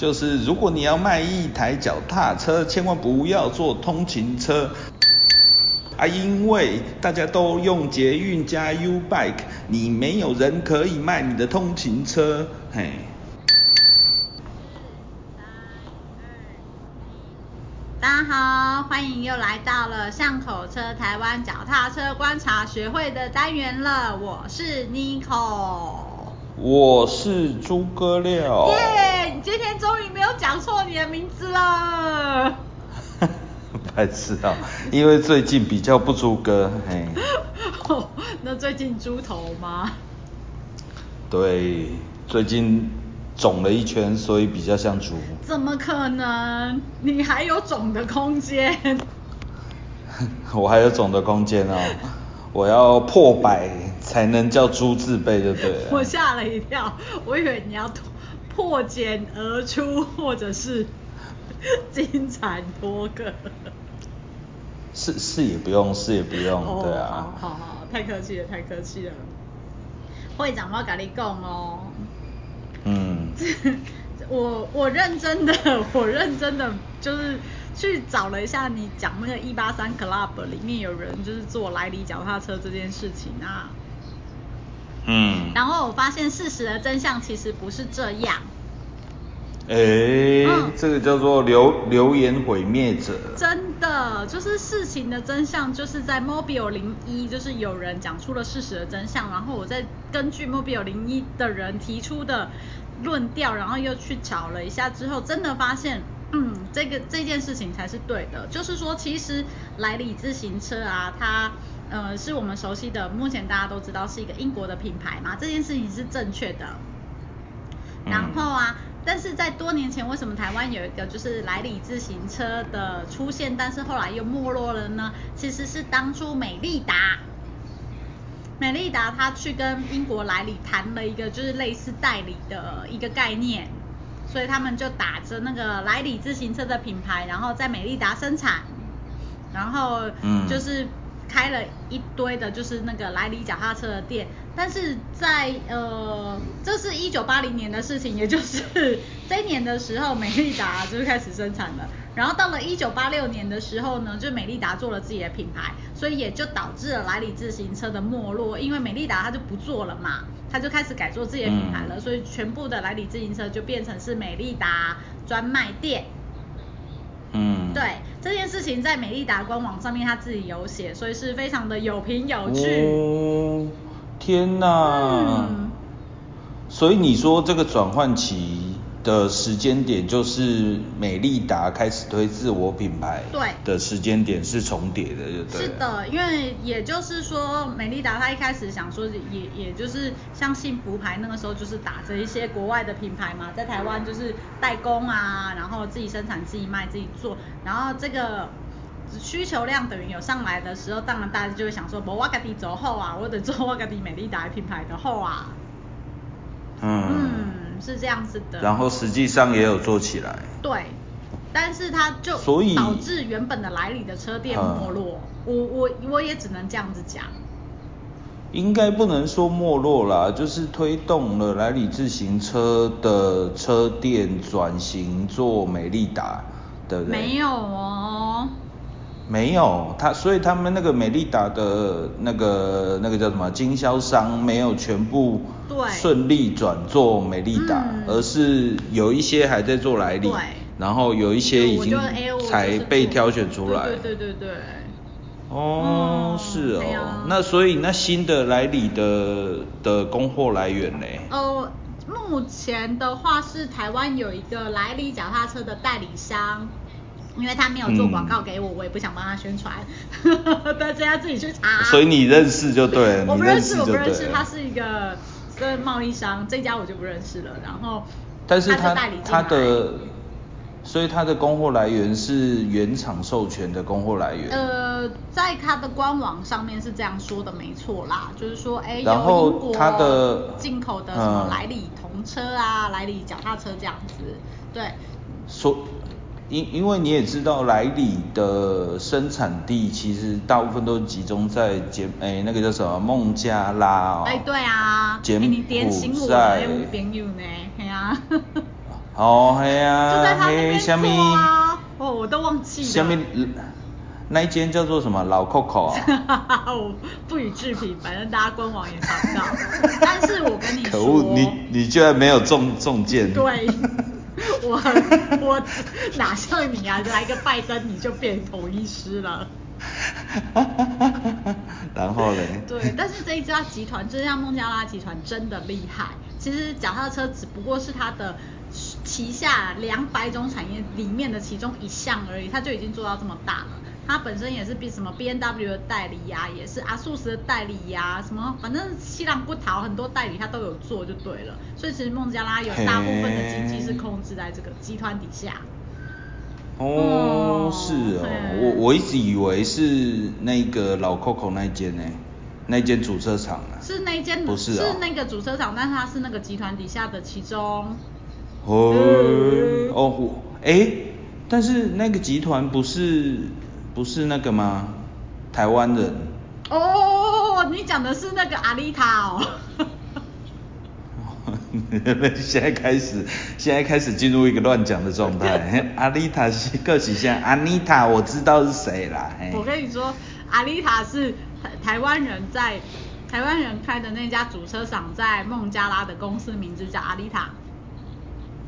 就是如果你要卖一台脚踏车，千万不要坐通勤车。啊，因为大家都用捷运加 U Bike，你没有人可以卖你的通勤车，嘿。大家好，欢迎又来到了巷口车台湾脚踏车观察学会的单元了，我是 Nico。我是诸葛亮。耶，你今天终于没有讲错你的名字了。白痴啊，因为最近比较不猪哥，嘿。那最近猪头吗？对，最近肿了一圈，所以比较像猪。怎么可能？你还有肿的空间？我还有肿的空间哦，我要破百才能叫猪字辈，就对了。我吓了一跳，我以为你要破茧而出，或者是 金蝉脱壳。是是也不用，是也不用，对啊。好好好，太客气了，太客气了。会长，我跟你讲哦。嗯。我我认真的，我认真的 就是去找了一下你讲那个一八三 club 里面有人就是做来里脚踏车这件事情啊。嗯。然后我发现事实的真相其实不是这样。哎，这个叫做流流言毁灭者。真的，就是事情的真相，就是在 Mobile 零一，就是有人讲出了事实的真相，然后我再根据 Mobile 零一的人提出的论调，然后又去找了一下之后，真的发现，嗯，这个这件事情才是对的。就是说，其实莱里自行车啊，它呃是我们熟悉的，目前大家都知道是一个英国的品牌嘛，这件事情是正确的。然后啊。但是在多年前，为什么台湾有一个就是莱里自行车的出现，但是后来又没落了呢？其实是当初美利达，美利达他去跟英国莱里谈了一个就是类似代理的一个概念，所以他们就打着那个莱里自行车的品牌，然后在美利达生产，然后就是。开了一堆的，就是那个莱里脚踏车的店，但是在呃，这是一九八零年的事情，也就是 这一年的时候，美利达就是开始生产了。然后到了一九八六年的时候呢，就美利达做了自己的品牌，所以也就导致了莱里自行车的没落，因为美利达它就不做了嘛，它就开始改做自己的品牌了，所以全部的莱里自行车就变成是美利达专卖店。嗯，对这件事情在美利达官网上面他自己有写，所以是非常的有凭有据。哦，天哪！所以你说这个转换期。的时间点就是美利达开始推自我品牌对的时间点是重叠的，就对。是的，因为也就是说，美利达他一开始想说，也也就是像幸福牌那个时候就是打着一些国外的品牌嘛，在台湾就是代工啊，然后自己生产、自己卖、自己做，然后这个需求量等于有上来的时候，当然大家就会想说，我瓦格迪走后啊，我得做瓦格迪美利达品牌的后啊。嗯。是这样子的，然后实际上也有做起来。对，但是它就所以导致原本的来里的车店没落。我我我也只能这样子讲。应该不能说没落啦，就是推动了来里自行车的车店转型做美利达，对不对？没有哦。没有，他所以他们那个美利达的那个那个叫什么经销商没有全部顺利转做美利达，而是有一些还在做来历，然后有一些已经才被挑选出来。对对对对。哦，是哦，那所以那新的来历的的供货来源呢？哦，目前的话是台湾有一个来历脚踏车的代理商。因为他没有做广告给我，我也不想帮他宣传，大家自己去查。所以你认识就对，我不认识，我不认识，他是一个跟贸易商，这家我就不认识了。然后，但是他他的，所以他的供货来源是原厂授权的供货来源。呃，在他的官网上面是这样说的，没错啦，就是说，哎，有英国进口的什么莱里童车啊，莱里脚踏车这样子，对。说。因因为你也知道，莱里的生产地其实大部分都集中在柬，哎，那个叫什么孟加拉哦。哎，对啊。柬埔寨。朋友呢，系啊。哦，嘿啊，就在他那边做啊。哦，我都忘记了。下面那一间叫做什么老 Coco？我 不予置评，反正大家官网也查不到。但是我跟你说，可恶，你你居然没有中中箭。对，我我哪像你啊？来个拜登你就变统一师了。然后嘞？对，但是这一家集团，就像孟加拉集团，真的厉害。其实脚踏车只不过是它的旗下两百种产业里面的其中一项而已，它就已经做到这么大了。它本身也是 B 什么 B N W 的代理呀，也是阿素斯的代理呀，什么反正西浪不逃，很多代理它都有做就对了。所以其实孟加拉有大部分的经济是控制在这个集团底下。哦，是哦，我我一直以为是那个老 Coco 那间呢，那间主车厂啊。是那间，不是是那个主车厂，但是它是那个集团底下的其中。哦，哦，哎，但是那个集团不是不是那个吗？台湾人。哦，你讲的是那个阿丽塔哦。现在开始，现在开始进入一个乱讲的状态。阿丽塔是个体像阿妮塔，我知道是谁啦。我跟你说，阿丽塔是台台湾人在台湾人开的那家主车厂，在孟加拉的公司名字叫阿丽塔。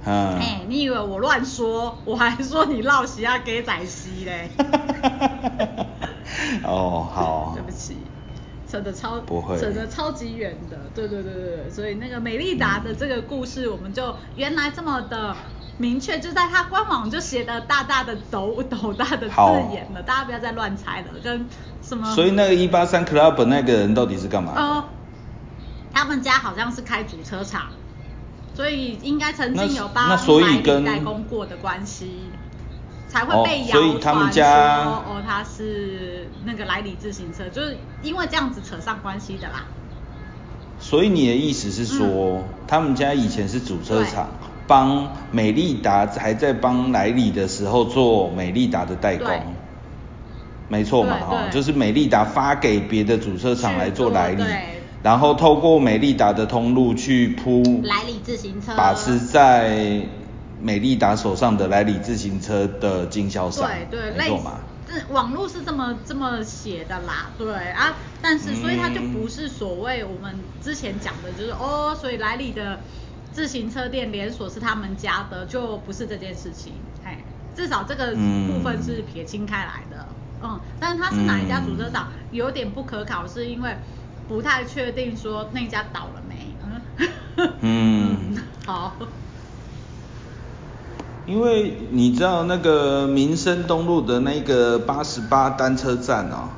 嗯。哎，你以为我乱说？我还说你绕西亚给仔西嘞。哦，好。对不起。扯得超不会，扯得超级远的，对对对对对，所以那个美丽达的这个故事，我们就原来这么的明确，就在它官网就写的大大的斗斗大的字眼了，大家不要再乱猜了，跟什么？所以那个一八三 club 那个人到底是干嘛？呃，他们家好像是开主车厂，所以应该曾经有帮买代工过的关系。才会被谣传说哦，他是那个莱里自行车，就是因为这样子扯上关系的啦。所以你的意思是说，他们家以前是主车厂，帮美利达还在帮莱里的时候做美利达的代工，没错嘛哈，就是美利达发给别的主车厂来做莱里，然后透过美利达的通路去铺莱里自行车，把持在。美利达手上的莱里自行车的经销商，对对，没错嘛。这网络是这么这么写的啦，对啊，但是所以它就不是所谓我们之前讲的，就是哦，所以莱里的自行车店连锁是他们家的，就不是这件事情，哎，至少这个部分是撇清开来的，嗯，但是它是哪一家主车厂有点不可考，是因为不太确定说那家倒了没，嗯，嗯，好。因为你知道那个民生东路的那个八十八单车站哦。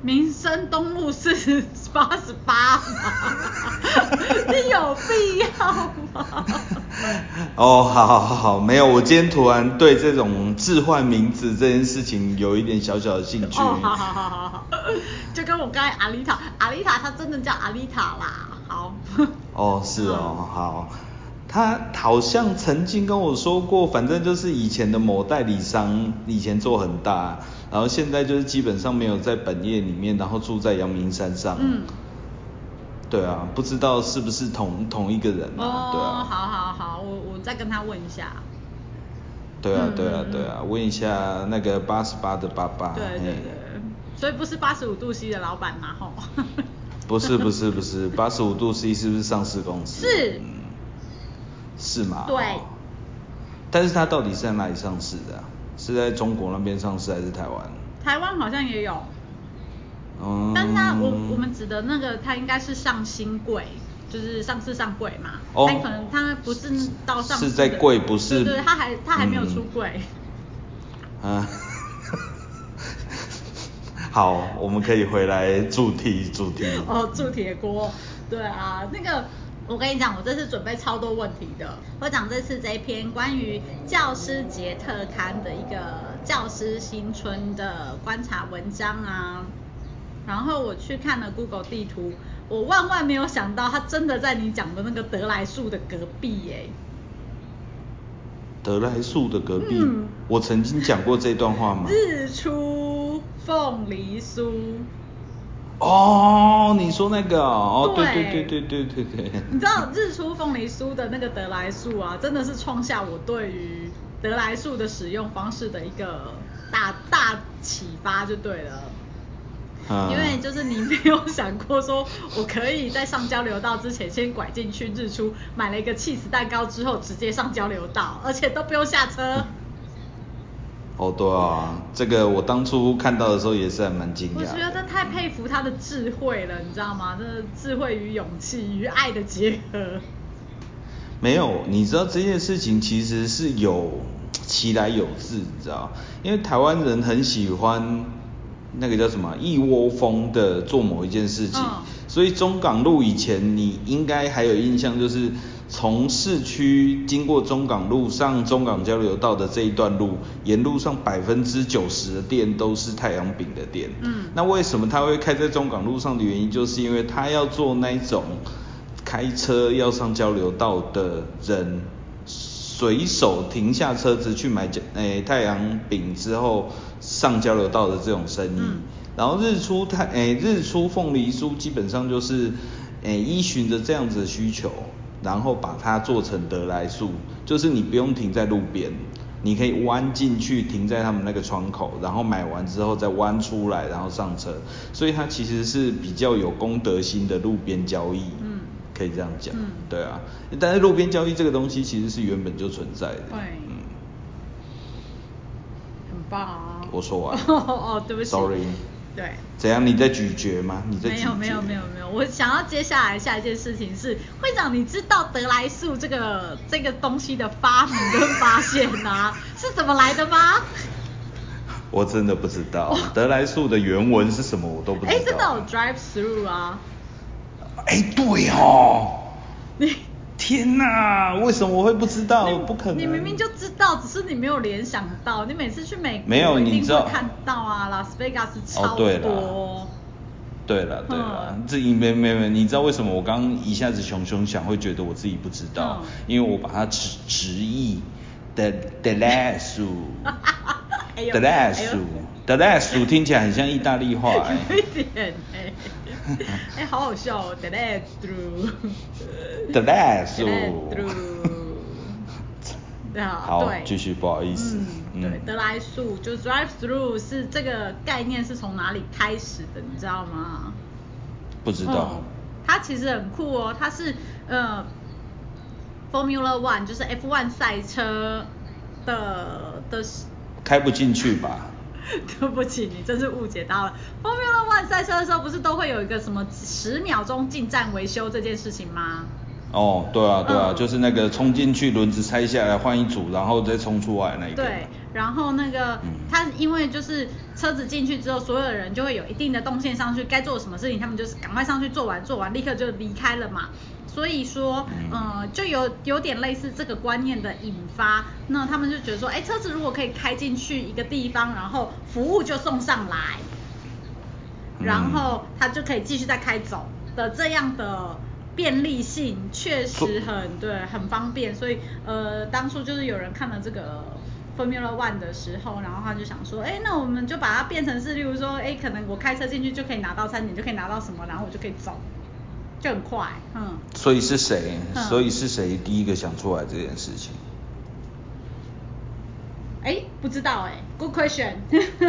民生东路是八十八吗？你有必要吗？哦，好好好好，没有，我今天突然对这种置换名字这件事情有一点小小的兴趣。哦，好好好好好，就跟我刚才阿丽塔，阿丽塔她真的叫阿丽塔啦，好。哦，是哦，好。他好像曾经跟我说过，反正就是以前的某代理商，以前做很大，然后现在就是基本上没有在本业里面，然后住在阳明山上。嗯。对啊，不知道是不是同同一个人啊？哦，好好好，我我再跟他问一下。对啊对啊对啊，问一下那个八十八的爸爸。对对对。所以不是八十五度 C 的老板嘛？吼。不是不是不是，八十五度 C 是不是上市公司？是。是吗？对。但是他到底是在哪里上市的？是在中国那边上市还是台湾？台湾好像也有。嗯。但是它我我们指的那个，它应该是上新柜，就是上市上柜嘛。哦。它可能它不是到上。是在柜不是？对对，它还它还没有出柜。嗯。好，我们可以回来主题主题。哦，铸铁锅，对啊，那个。我跟你讲，我这次准备超多问题的。我讲这次这一篇关于教师节特刊的一个教师新春的观察文章啊。然后我去看了 Google 地图，我万万没有想到，它真的在你讲的那个德来树的隔壁耶。德来树的隔壁？我曾经讲过这段话吗？日出凤梨酥。哦，你说那个哦，对对对对对对对。你知道日出凤梨酥的那个得来速啊，真的是创下我对于得来速的使用方式的一个大大启发，就对了。因为就是你没有想过说，我可以在上交流道之前先拐进去日出，买了一个 cheese 蛋糕之后直接上交流道，而且都不用下车。哦，对啊，这个我当初看到的时候也是还蛮惊讶。我觉得太佩服他的智慧了，你知道吗？这智慧与勇气与爱的结合。没有，你知道这件事情其实是有其来有自，你知道因为台湾人很喜欢。那个叫什么一窝蜂的做某一件事情，所以中港路以前你应该还有印象，就是从市区经过中港路上中港交流道的这一段路，沿路上百分之九十的店都是太阳饼的店。嗯，那为什么他会开在中港路上的原因，就是因为他要做那种开车要上交流道的人。随手停下车子去买诶太阳饼之后上交流道的这种生意，然后日出太诶日出凤梨酥基本上就是诶依循着这样子的需求，然后把它做成得来速，就是你不用停在路边，你可以弯进去停在他们那个窗口，然后买完之后再弯出来然后上车，所以它其实是比较有公德心的路边交易。嗯可以这样讲，对啊，但是路边交易这个东西其实是原本就存在的，对，嗯，很棒啊。我说完。哦，对不起。Sorry。对。怎样？你在咀嚼吗？你在没有没有没有没有，我想要接下来下一件事情是，会长，你知道德来素这个这个东西的发明跟发现啊，是怎么来的吗？我真的不知道，德来素的原文是什么，我都不知道。哎，真的有 drive through 啊。哎，对哦，你天哪，为什么我会不知道？不可能，你明明就知道，只是你没有联想到。你每次去美国没有，你知道看到啊，拉斯维加斯超多。对了，对了，这没没没，你知道为什么我刚一下子熊熊想会觉得我自己不知道？因为我把它直直译的的来数，的来数，的来数听起来很像意大利话哎。有一点哎。哎，好好笑哦 through，The last through，好，继续，不好意思，嗯，对，德莱速就 drive through 是这个概念是从哪里开始的，你知道吗？不知道。它其实很酷哦，它是呃 Formula One 就是 F1 赛车的的。开不进去吧？对不起，你真是误解到了。Formula One 赛车的时候，不是都会有一个什么十秒钟进站维修这件事情吗？哦，对啊，对啊，就是那个冲进去，轮子拆下来换一组，然后再冲出来那一个。对，然后那个他因为就是车子进去之后，所有的人就会有一定的动线上去，该做什么事情，他们就是赶快上去做完，做完立刻就离开了嘛。所以说，嗯，就有有点类似这个观念的引发，那他们就觉得说，哎，车子如果可以开进去一个地方，然后服务就送上来，然后他就可以继续再开走的这样的便利性，确实很对，很方便。所以，呃，当初就是有人看了这个 Formula One 的时候，然后他就想说，哎，那我们就把它变成是，例如说，哎，可能我开车进去就可以拿到餐点，就可以拿到什么，然后我就可以走。更快，嗯。所以是谁？所以是谁第一个想出来这件事情？哎，不知道哎，Good question。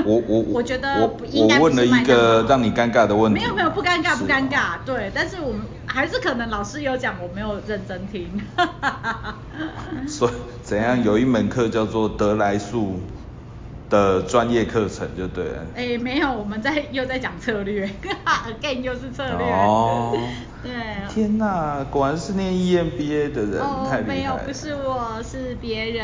我我 我觉得我问了一个让你尴尬的问题。没有没有，不尴尬不尴尬，对。但是我们还是可能老师有讲，我没有认真听。所以怎样？有一门课叫做德莱素。的专业课程就对了。哎，没有，我们在又在讲策略，again 又是策略。哦。对。天哪，果然是念 EMBA 的人，太厉害。没有，不是我，是别人。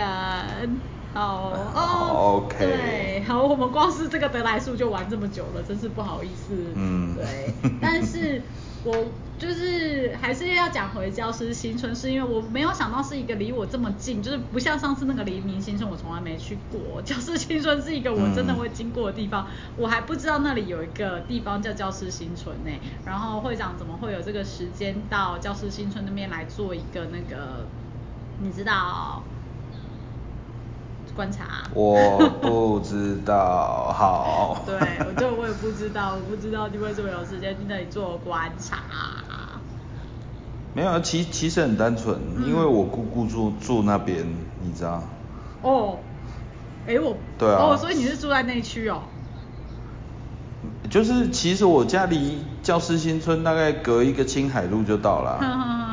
哦哦。OK。对，好，我们光是这个得来数就玩这么久了，真是不好意思。嗯。对。但是。我就是还是要讲回教师新村，是因为我没有想到是一个离我这么近，就是不像上次那个黎明新村，我从来没去过。教师新村是一个我真的会经过的地方，我还不知道那里有一个地方叫教师新村呢。然后会长怎么会有这个时间到教师新村那边来做一个那个，你知道？观察？我不知道，好。对，我就我也不知道，我不知道你为什么有时间去那里做观察。没有啊，其其实很单纯，因为我姑姑住住那边，你知道。哦。哎我。对啊。哦，所以你是住在那区哦。就是其实我家离教师新村大概隔一个青海路就到了。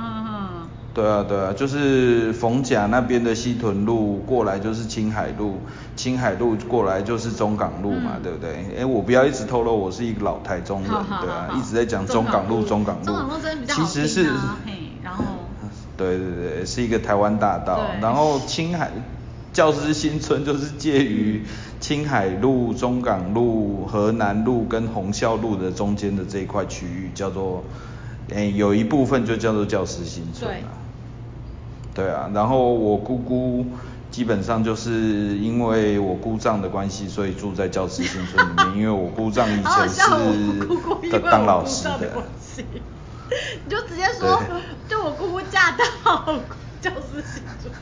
对啊对啊，就是逢甲那边的西屯路过来就是青海路，青海路过来就是中港路嘛，对不对？哎，我不要一直透露我是一个老台中人，对啊，一直在讲中港路中港路。中港路真的比较其实是，然后。对对对，是一个台湾大道，然后青海教师新村就是介于青海路、中港路、河南路跟红孝路的中间的这一块区域，叫做，哎，有一部分就叫做教师新村啊。对啊，然后我姑姑基本上就是因为我姑丈的关系，所以住在教师新村里面，因为我姑丈以前是当老师的。你就直接说，就我姑姑嫁到教师新村。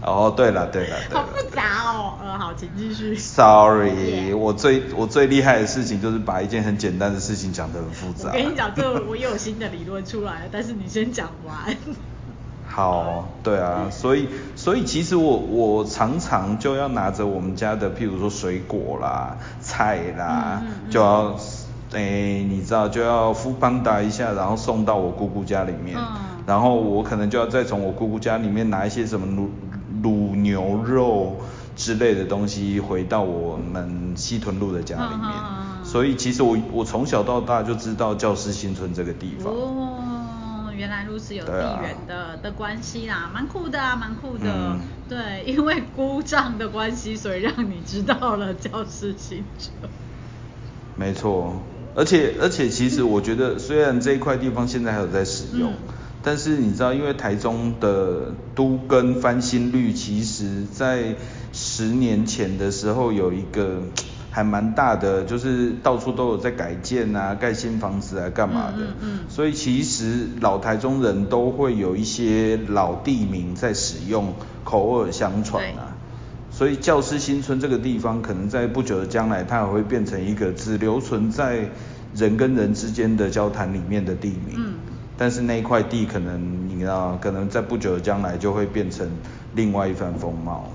哦，对了对了对。好复杂哦，呃，好，请继续。Sorry，我最我最厉害的事情就是把一件很简单的事情讲得很复杂。我跟你讲，这我也有新的理论出来，但是你先讲完。好，对啊，所以所以其实我我常常就要拿着我们家的，譬如说水果啦、菜啦，就要，哎，你知道就要敷邦达一下，然后送到我姑姑家里面，然后我可能就要再从我姑姑家里面拿一些什么卤卤牛肉之类的东西回到我们西屯路的家里面，所以其实我我从小到大就知道教师新村这个地方。原来如此，有地缘的的关系啦，蛮酷的啊，蛮酷的。对，因为姑丈的关系，所以让你知道了教师新村。没错，而且而且其实我觉得，虽然这一块地方现在还有在使用，但是你知道，因为台中的都跟翻新率，其实在十年前的时候有一个。还蛮大的，就是到处都有在改建啊，盖新房子啊，干嘛的？嗯嗯。所以其实老台中人都会有一些老地名在使用，口耳相传啊。所以教师新村这个地方，可能在不久的将来，它也会变成一个只留存在人跟人之间的交谈里面的地名。嗯。但是那一块地，可能你知道，可能在不久的将来就会变成另外一番风貌。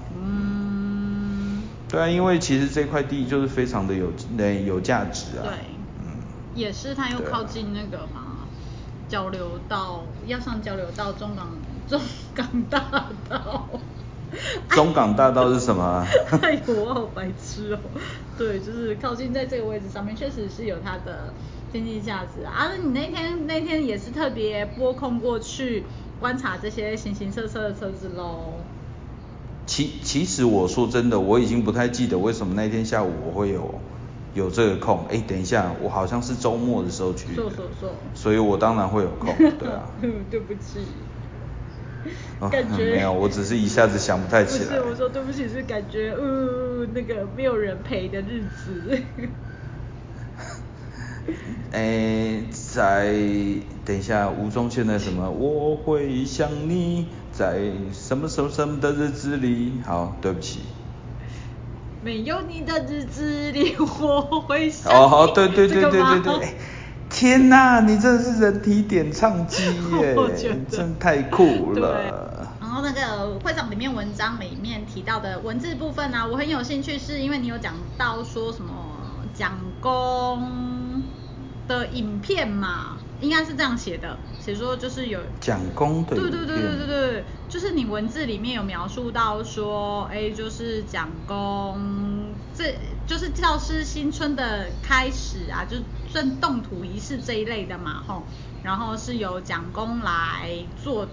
对啊，因为其实这块地就是非常的有那有价值啊。对，嗯，也是它又靠近那个嘛，交流道要上交流道中港 中港大道。中港大道是什么？哎，我好白痴哦。对，就是靠近在这个位置上面，确实是有它的经济价值啊。啊，你那天那天也是特别拨空过去观察这些形形色色的车子喽。其其实我说真的，我已经不太记得为什么那天下午我会有有这个空。哎，等一下，我好像是周末的时候去的，所以我当然会有空，对啊。对不起。感觉没有，我只是一下子想不太起来。不是，我说对不起，是感觉呃那个没有人陪的日子。哎，在等一下，吴宗宪的什么？我会想你。在什么什么什么的日子里，好，对不起。没有你的日子里，我会想。哦，对对对对对对。天哪，你真的是人体点唱机耶，真太酷了。然后那个会长里面文章里面提到的文字部分呢，我很有兴趣，是因为你有讲到说什么蒋公的影片嘛。应该是这样写的，写说就是有讲功的，对对对对对对，就是你文字里面有描述到说，哎，就是讲功，这就是教师新春的开始啊，就算动土仪式这一类的嘛，吼，然后是由讲功来做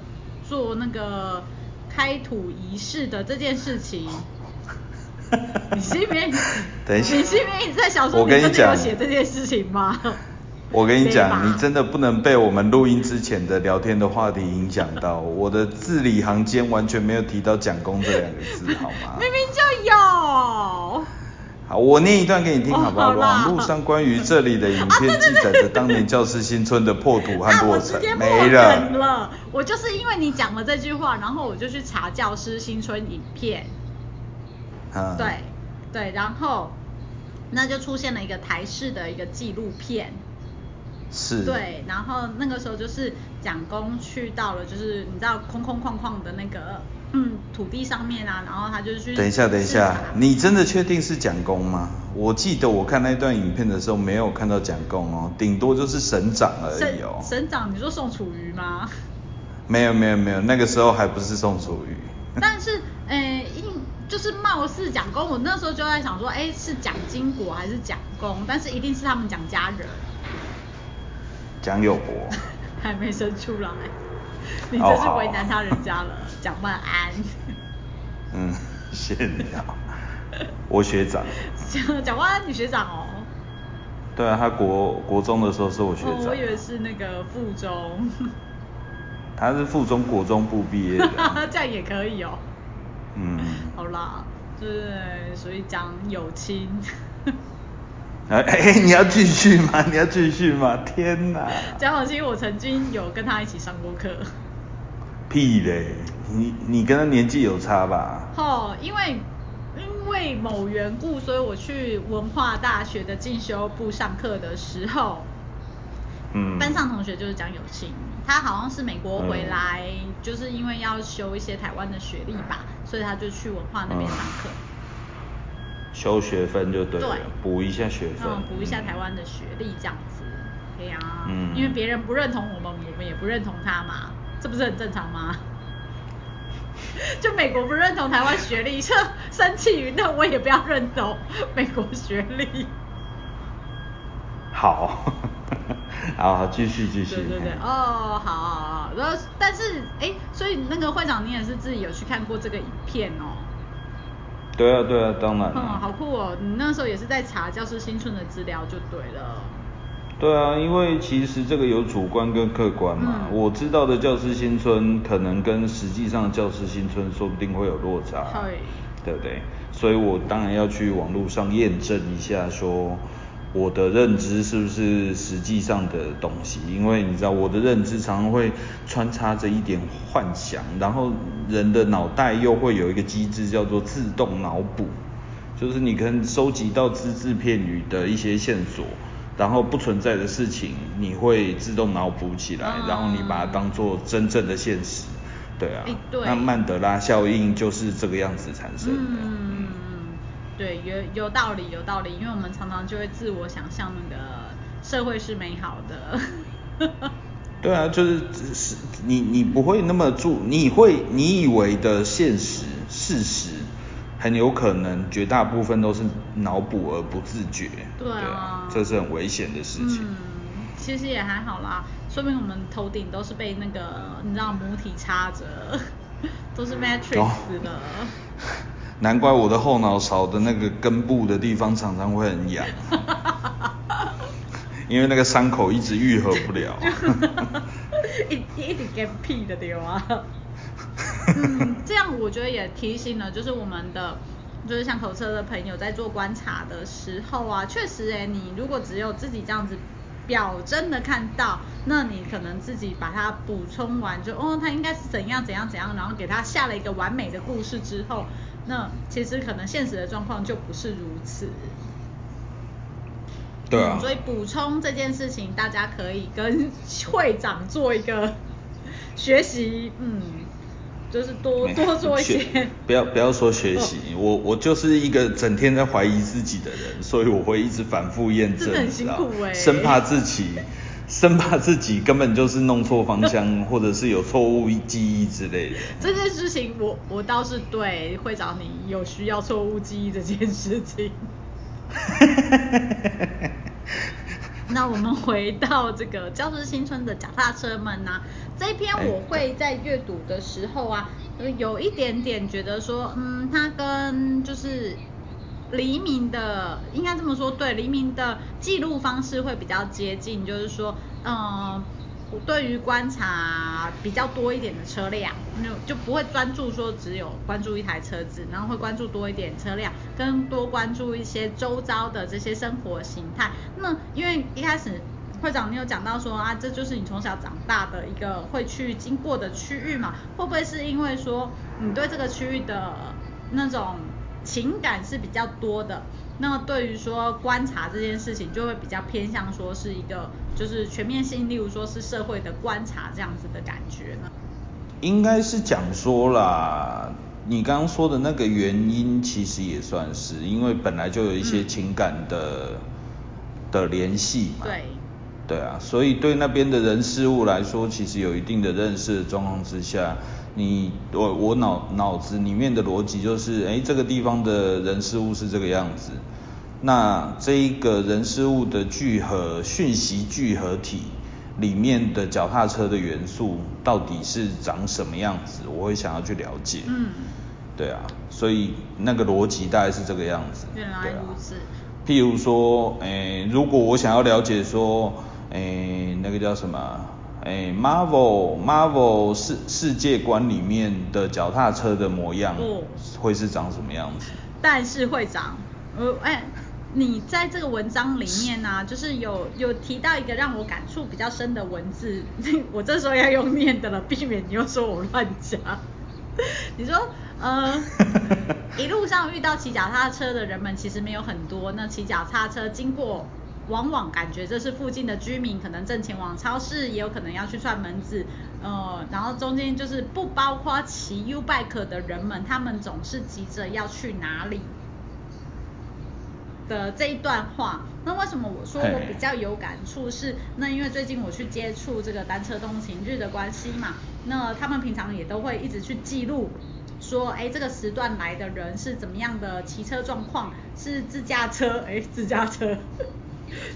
做那个开土仪式的这件事情。你心里面等一下，你是因为在小说你真的有写这件事情吗？我跟你讲，你真的不能被我们录音之前的聊天的话题影响到。我的字里行间完全没有提到“蒋公”这两个字，好吗？明明就有。好，我念一段给你听，好不好？网络上关于这里的影片记载着 当年教师新村的破土和落成，没了。我就是因为你讲了这句话，然后我就去查教师新村影片。对对，然后那就出现了一个台式的一个纪录片。是。对，然后那个时候就是蒋公去到了，就是你知道空空旷旷的那个嗯土地上面啊，然后他就去。等一下，等一下，你真的确定是蒋公吗？我记得我看那段影片的时候没有看到蒋公哦，顶多就是省长而已哦。省长，你说宋楚瑜吗？没有没有没有，那个时候还不是宋楚瑜。但是，诶，应就是貌似蒋公，我那时候就在想说，哎，是蒋经国还是蒋公？但是一定是他们蒋家人。蒋友柏还没生出来，你真是为难他人家了。蒋万安。嗯，谢谢你啊，我学长。蒋蒋万安，你学长哦。对啊，他国国中的时候是我学长。我以为是那个附中。他是附中国中部毕业的。这样也可以哦。嗯。好啦，就是，所以讲友情。哎 哎，你要继续吗？你要继续吗？天哪！蒋友清，我曾经有跟他一起上过课。屁嘞！你你跟他年纪有差吧？哦，因为因为某缘故，所以我去文化大学的进修部上课的时候，嗯，班上同学就是蒋友庆，他好像是美国回来，就是因为要修一些台湾的学历吧，所以他就去文化那边上课。修学分就对了，补一下学分，补一下台湾的学历这样子，对呀，因为别人不认同我们，我们也不认同他嘛，这不是很正常吗？就美国不认同台湾学历，这生气于那我也不要认同 美国学历。好，好，继续继续。对对对，哦，好，好，然后但是哎，所以那个会长你也是自己有去看过这个影片哦。对啊，对啊，当然。嗯，好酷哦！你那时候也是在查教师新村的资料就对了。对啊，因为其实这个有主观跟客观嘛。我知道的教师新村可能跟实际上教师新村说不定会有落差。对。对不对？所以我当然要去网络上验证一下说。我的认知是不是实际上的东西？因为你知道，我的认知常常会穿插着一点幻想，然后人的脑袋又会有一个机制叫做自动脑补，就是你可能收集到只字片语的一些线索，然后不存在的事情，你会自动脑补起来，然后你把它当做真正的现实，对啊，那曼德拉效应就是这个样子产生的。对，有有道理，有道理，因为我们常常就会自我想象那个社会是美好的。对啊，就是是，你你不会那么注，你会你以为的现实事实，很有可能绝大部分都是脑补而不自觉。对啊，这是很危险的事情。嗯，其实也还好啦，说明我们头顶都是被那个你知道母体插着，都是 Matrix 的。难怪我的后脑勺的那个根部的地方常常会很痒，因为那个伤口一直愈合不了。一一直跟屁的对啊。嗯，这样我觉得也提醒了，就是我们的，就是像口车的朋友在做观察的时候啊，确实哎，你如果只有自己这样子表真的看到，那你可能自己把它补充完，就哦，它应该是怎样怎样怎样，然后给他下了一个完美的故事之后。那其实可能现实的状况就不是如此。对啊。所以补充这件事情，大家可以跟会长做一个学习，嗯，就是多多做一些。不要不要说学习，我我就是一个整天在怀疑自己的人，所以我会一直反复验证，很辛苦哎，生怕自己。生怕自己根本就是弄错方向，或者是有错误记忆之类的。这件事情，我我倒是对会长你有需要错误记忆这件事情。那我们回到这个教师新村的脚踏车们呐？这一篇我会在阅读的时候啊，有一点点觉得说，嗯，它跟就是。黎明的应该这么说，对黎明的记录方式会比较接近，就是说，嗯，对于观察比较多一点的车辆，就就不会专注说只有关注一台车子，然后会关注多一点车辆，更多关注一些周遭的这些生活形态。那因为一开始会长你有讲到说啊，这就是你从小长大的一个会去经过的区域嘛，会不会是因为说你对这个区域的那种？情感是比较多的。那对于说观察这件事情，就会比较偏向说是一个就是全面性，例如说是社会的观察这样子的感觉呢？应该是讲说啦，你刚刚说的那个原因，其实也算是，因为本来就有一些情感的的联系嘛。对。对啊，所以对那边的人事物来说，其实有一定的认识的状况之下，你我我脑脑子里面的逻辑就是，哎，这个地方的人事物是这个样子，那这一个人事物的聚合讯息聚合体里面的脚踏车的元素到底是长什么样子，我会想要去了解。嗯。对啊，所以那个逻辑大概是这个样子。原来如此。譬如说，哎，如果我想要了解说。诶，那个叫什么？诶，Marvel Marvel 世世界观里面的脚踏车的模样，会是长什么样子？但是会长，呃，哎，你在这个文章里面呢，就是有有提到一个让我感触比较深的文字，我这时候要用念的了，避免你又说我乱讲。你说，呃，一路上遇到骑脚踏车的人们其实没有很多，那骑脚踏车经过。往往感觉这是附近的居民，可能正前往超市，也有可能要去串门子，呃，然后中间就是不包括骑 U bike 的人们，他们总是急着要去哪里的这一段话。那为什么我说我比较有感触？是那因为最近我去接触这个单车通勤日的关系嘛，那他们平常也都会一直去记录，说，哎，这个时段来的人是怎么样的骑车状况，是自驾车，哎，自驾车。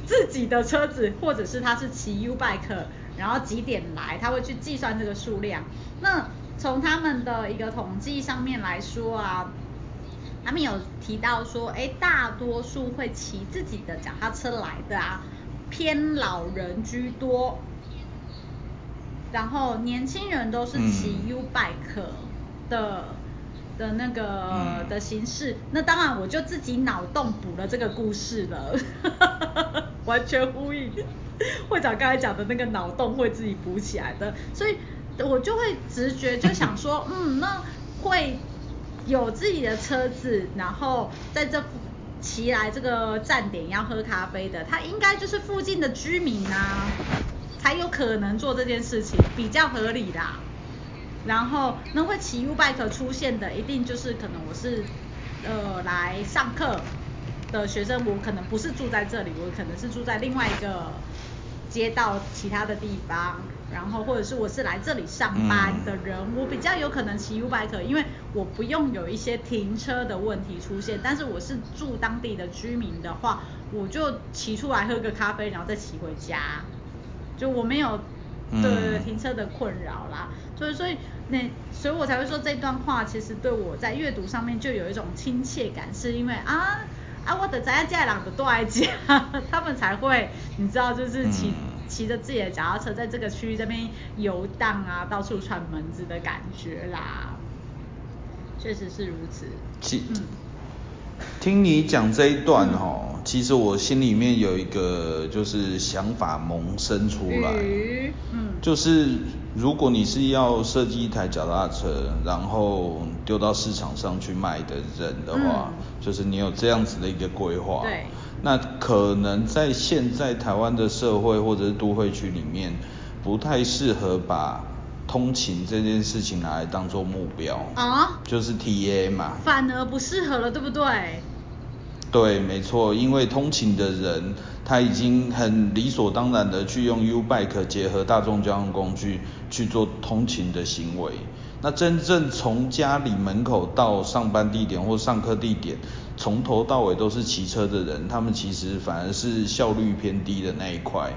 自己的车子，或者是他是骑 U bike，然后几点来，他会去计算这个数量。那从他们的一个统计上面来说啊，他们有提到说，哎，大多数会骑自己的脚踏车来的啊，偏老人居多，然后年轻人都是骑 U bike 的。的那个的形式，那当然我就自己脑洞补了这个故事了，完全呼应会长刚才讲的那个脑洞会自己补起来的，所以我就会直觉就想说，嗯，那会有自己的车子，然后在这骑来这个站点要喝咖啡的，他应该就是附近的居民啊，才有可能做这件事情，比较合理的。然后那会骑 U bike 出现的，一定就是可能我是呃来上课的学生，我可能不是住在这里，我可能是住在另外一个街道其他的地方，然后或者是我是来这里上班的人，我比较有可能骑 U bike，因为我不用有一些停车的问题出现，但是我是住当地的居民的话，我就骑出来喝个咖啡，然后再骑回家，就我没有。对停车的困扰啦，所以所以那所以我才会说这段话其实对我在阅读上面就有一种亲切感，是因为啊啊我的在家两个多爱家，他们才会你知道就是骑骑着自己的脚踏车在这个区域这边游荡啊，到处串门子的感觉啦，确实是如此。嗯。听你讲这一段哦，其实我心里面有一个就是想法萌生出来，嗯，就是如果你是要设计一台脚踏车，然后丢到市场上去卖的人的话，就是你有这样子的一个规划，对，那可能在现在台湾的社会或者是都会区里面，不太适合把。通勤这件事情拿来当做目标啊，就是 T A 嘛，反而不适合了，对不对？对，没错，因为通勤的人他已经很理所当然的去用 U bike 结合大众交通工具去做通勤的行为。那真正从家里门口到上班地点或上课地点，从头到尾都是骑车的人，他们其实反而是效率偏低的那一块。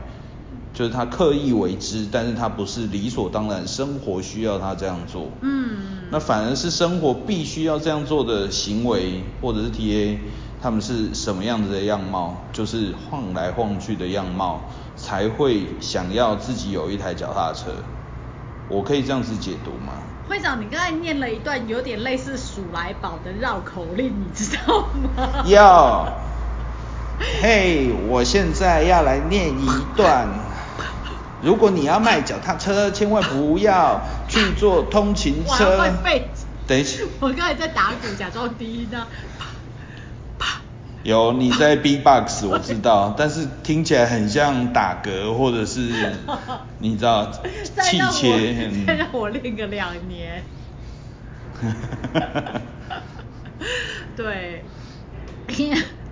就是他刻意为之，但是他不是理所当然，生活需要他这样做。嗯。那反而是生活必须要这样做的行为，或者是 T A，他们是什么样子的样貌？就是晃来晃去的样貌，才会想要自己有一台脚踏车。我可以这样子解读吗？会长，你刚才念了一段有点类似鼠来宝的绕口令，你知道吗？要。嘿，我现在要来念一段。如果你要卖脚踏车，千万不要去坐通勤车。我会被。等一下。我刚才在打鼓，假装低音呢。有你在 B box 我知道，但是听起来很像打嗝或者是你知道气切。再让我练个两年。对，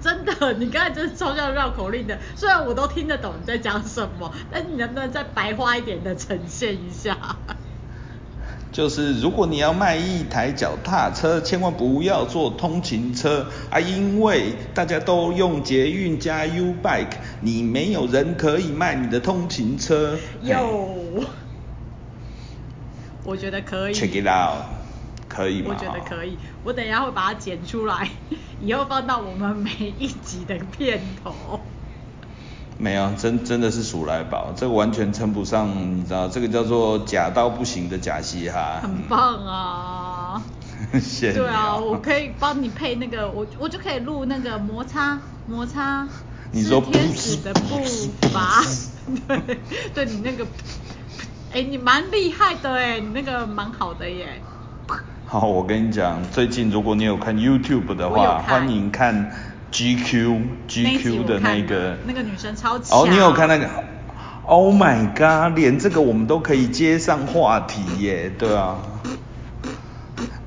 真的，你刚才真是超像绕口令的。虽然我都听得懂你在讲什么，但你能不能再白话一点的呈现一下？就是如果你要卖一台脚踏车，千万不要坐通勤车啊，因为大家都用捷运加 U bike，你没有人可以卖你的通勤车。有，我觉得可以。Check it out，可以吗？我觉得可以，我等一下会把它剪出来，以后放到我们每一集的片头。没有，真真的是数来宝，这个完全称不上，你知道，这个叫做假到不行的假嘻哈。很棒啊！对啊，我可以帮你配那个，我我就可以录那个摩擦摩擦。你说天使的步伐。对，对你那个，哎，你蛮厉害的哎，你那个蛮好的耶。好，我跟你讲，最近如果你有看 YouTube 的话，欢迎看。GQ GQ 的那个那个女生超级哦，你有看那个？Oh my god，连这个我们都可以接上话题耶，对啊。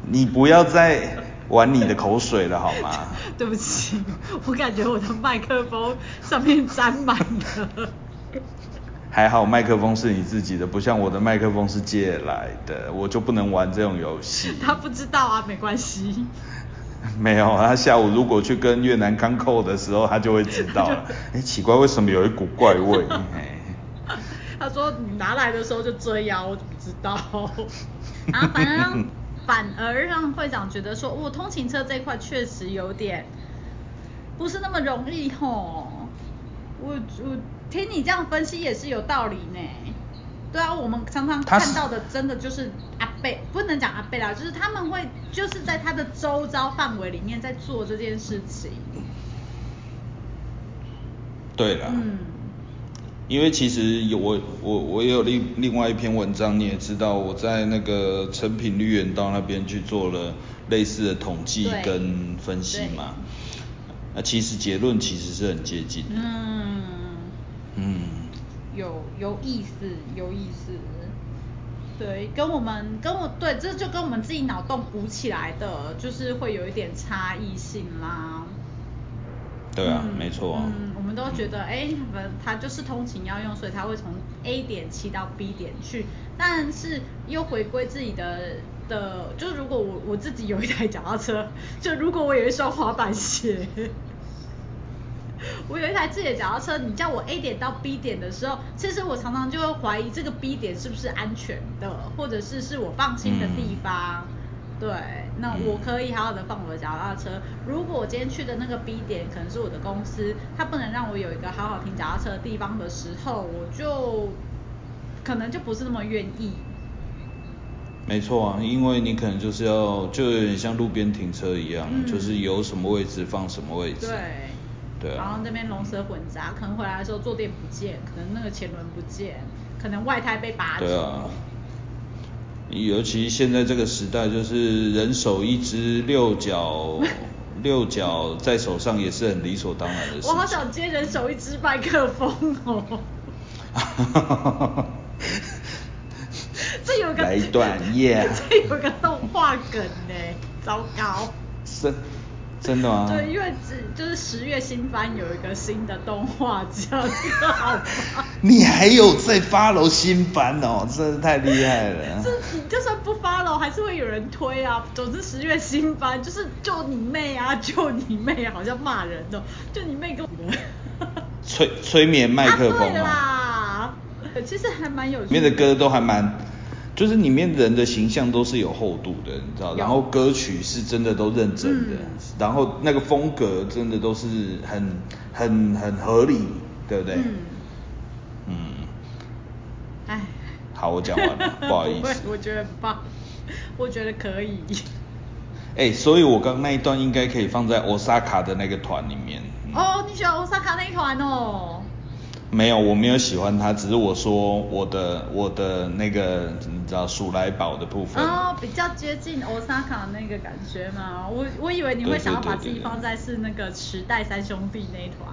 你不要再玩你的口水了好吗？对不起，我感觉我的麦克风上面沾满了。还好麦克风是你自己的，不像我的麦克风是借来的，我就不能玩这种游戏。他不知道啊，没关系。没有，他下午如果去跟越南康扣的时候，他就会知道了。哎，奇怪，为什么有一股怪味？他说你拿来的时候就这样，我怎么知道？啊，反而让反而让会长觉得说，我通勤车这一块确实有点不是那么容易吼。我我听你这样分析也是有道理呢。对啊，我们常常看到的真的就是阿贝，不能讲阿贝啦，就是他们会就是在他的周遭范围里面在做这件事情。对啦。嗯。因为其实有我我我也有另另外一篇文章，你也知道我在那个成品绿园道那边去做了类似的统计跟分析嘛。那其实结论其实是很接近的。嗯。嗯。有有意思，有意思，对，跟我们跟我对，这就跟我们自己脑洞补起来的，就是会有一点差异性啦。对啊，没错。嗯，我们都觉得，哎，他就是通勤要用，所以他会从 A 点骑到 B 点去，但是又回归自己的的，就如果我我自己有一台脚踏车，就如果我有一双滑板鞋。我有一台自己的脚踏车，你叫我 A 点到 B 点的时候，其实我常常就会怀疑这个 B 点是不是安全的，或者是是我放心的地方。对，那我可以好好的放我的脚踏车。如果我今天去的那个 B 点可能是我的公司，它不能让我有一个好好停脚踏车的地方的时候，我就可能就不是那么愿意。没错啊，因为你可能就是要就有点像路边停车一样，就是有什么位置放什么位置。对。然后那边龙蛇混杂，可能回来的时候坐垫不见，可能那个前轮不见，可能外胎被拔走。对啊，尤其现在这个时代，就是人手一只六角六角在手上也是很理所当然的事。我好想接人手一只麦克风哦。这有个来一段耶。这有个动画梗呢，糟糕。是。真的吗？对，因为只就是十月新番有一个新的动画叫《好吗？你还有在 follow 新番哦，真是太厉害了。这你就算不 follow，还是会有人推啊。总之十月新番就是救你妹啊，救你妹，好像骂人的，就你妹跟我。催催眠麦克风啊。其实还蛮有。里面的歌都还蛮。就是里面人的形象都是有厚度的，你知道，然后歌曲是真的都认真的，然后那个风格真的都是很很很合理，对不对？嗯。嗯。哎。好，我讲完了，不好意思。我觉得很棒，我觉得可以。哎，所以我刚那一段应该可以放在 Osaka 的那个团里面。哦，你喜欢 Osaka 那一团哦？没有，我没有喜欢他，只是我说我的我的那个道鼠来宝的部分。哦，比较接近 Osaka 那个感觉嘛。我我以为你会想要把自己放在是那个池袋三兄弟那一团。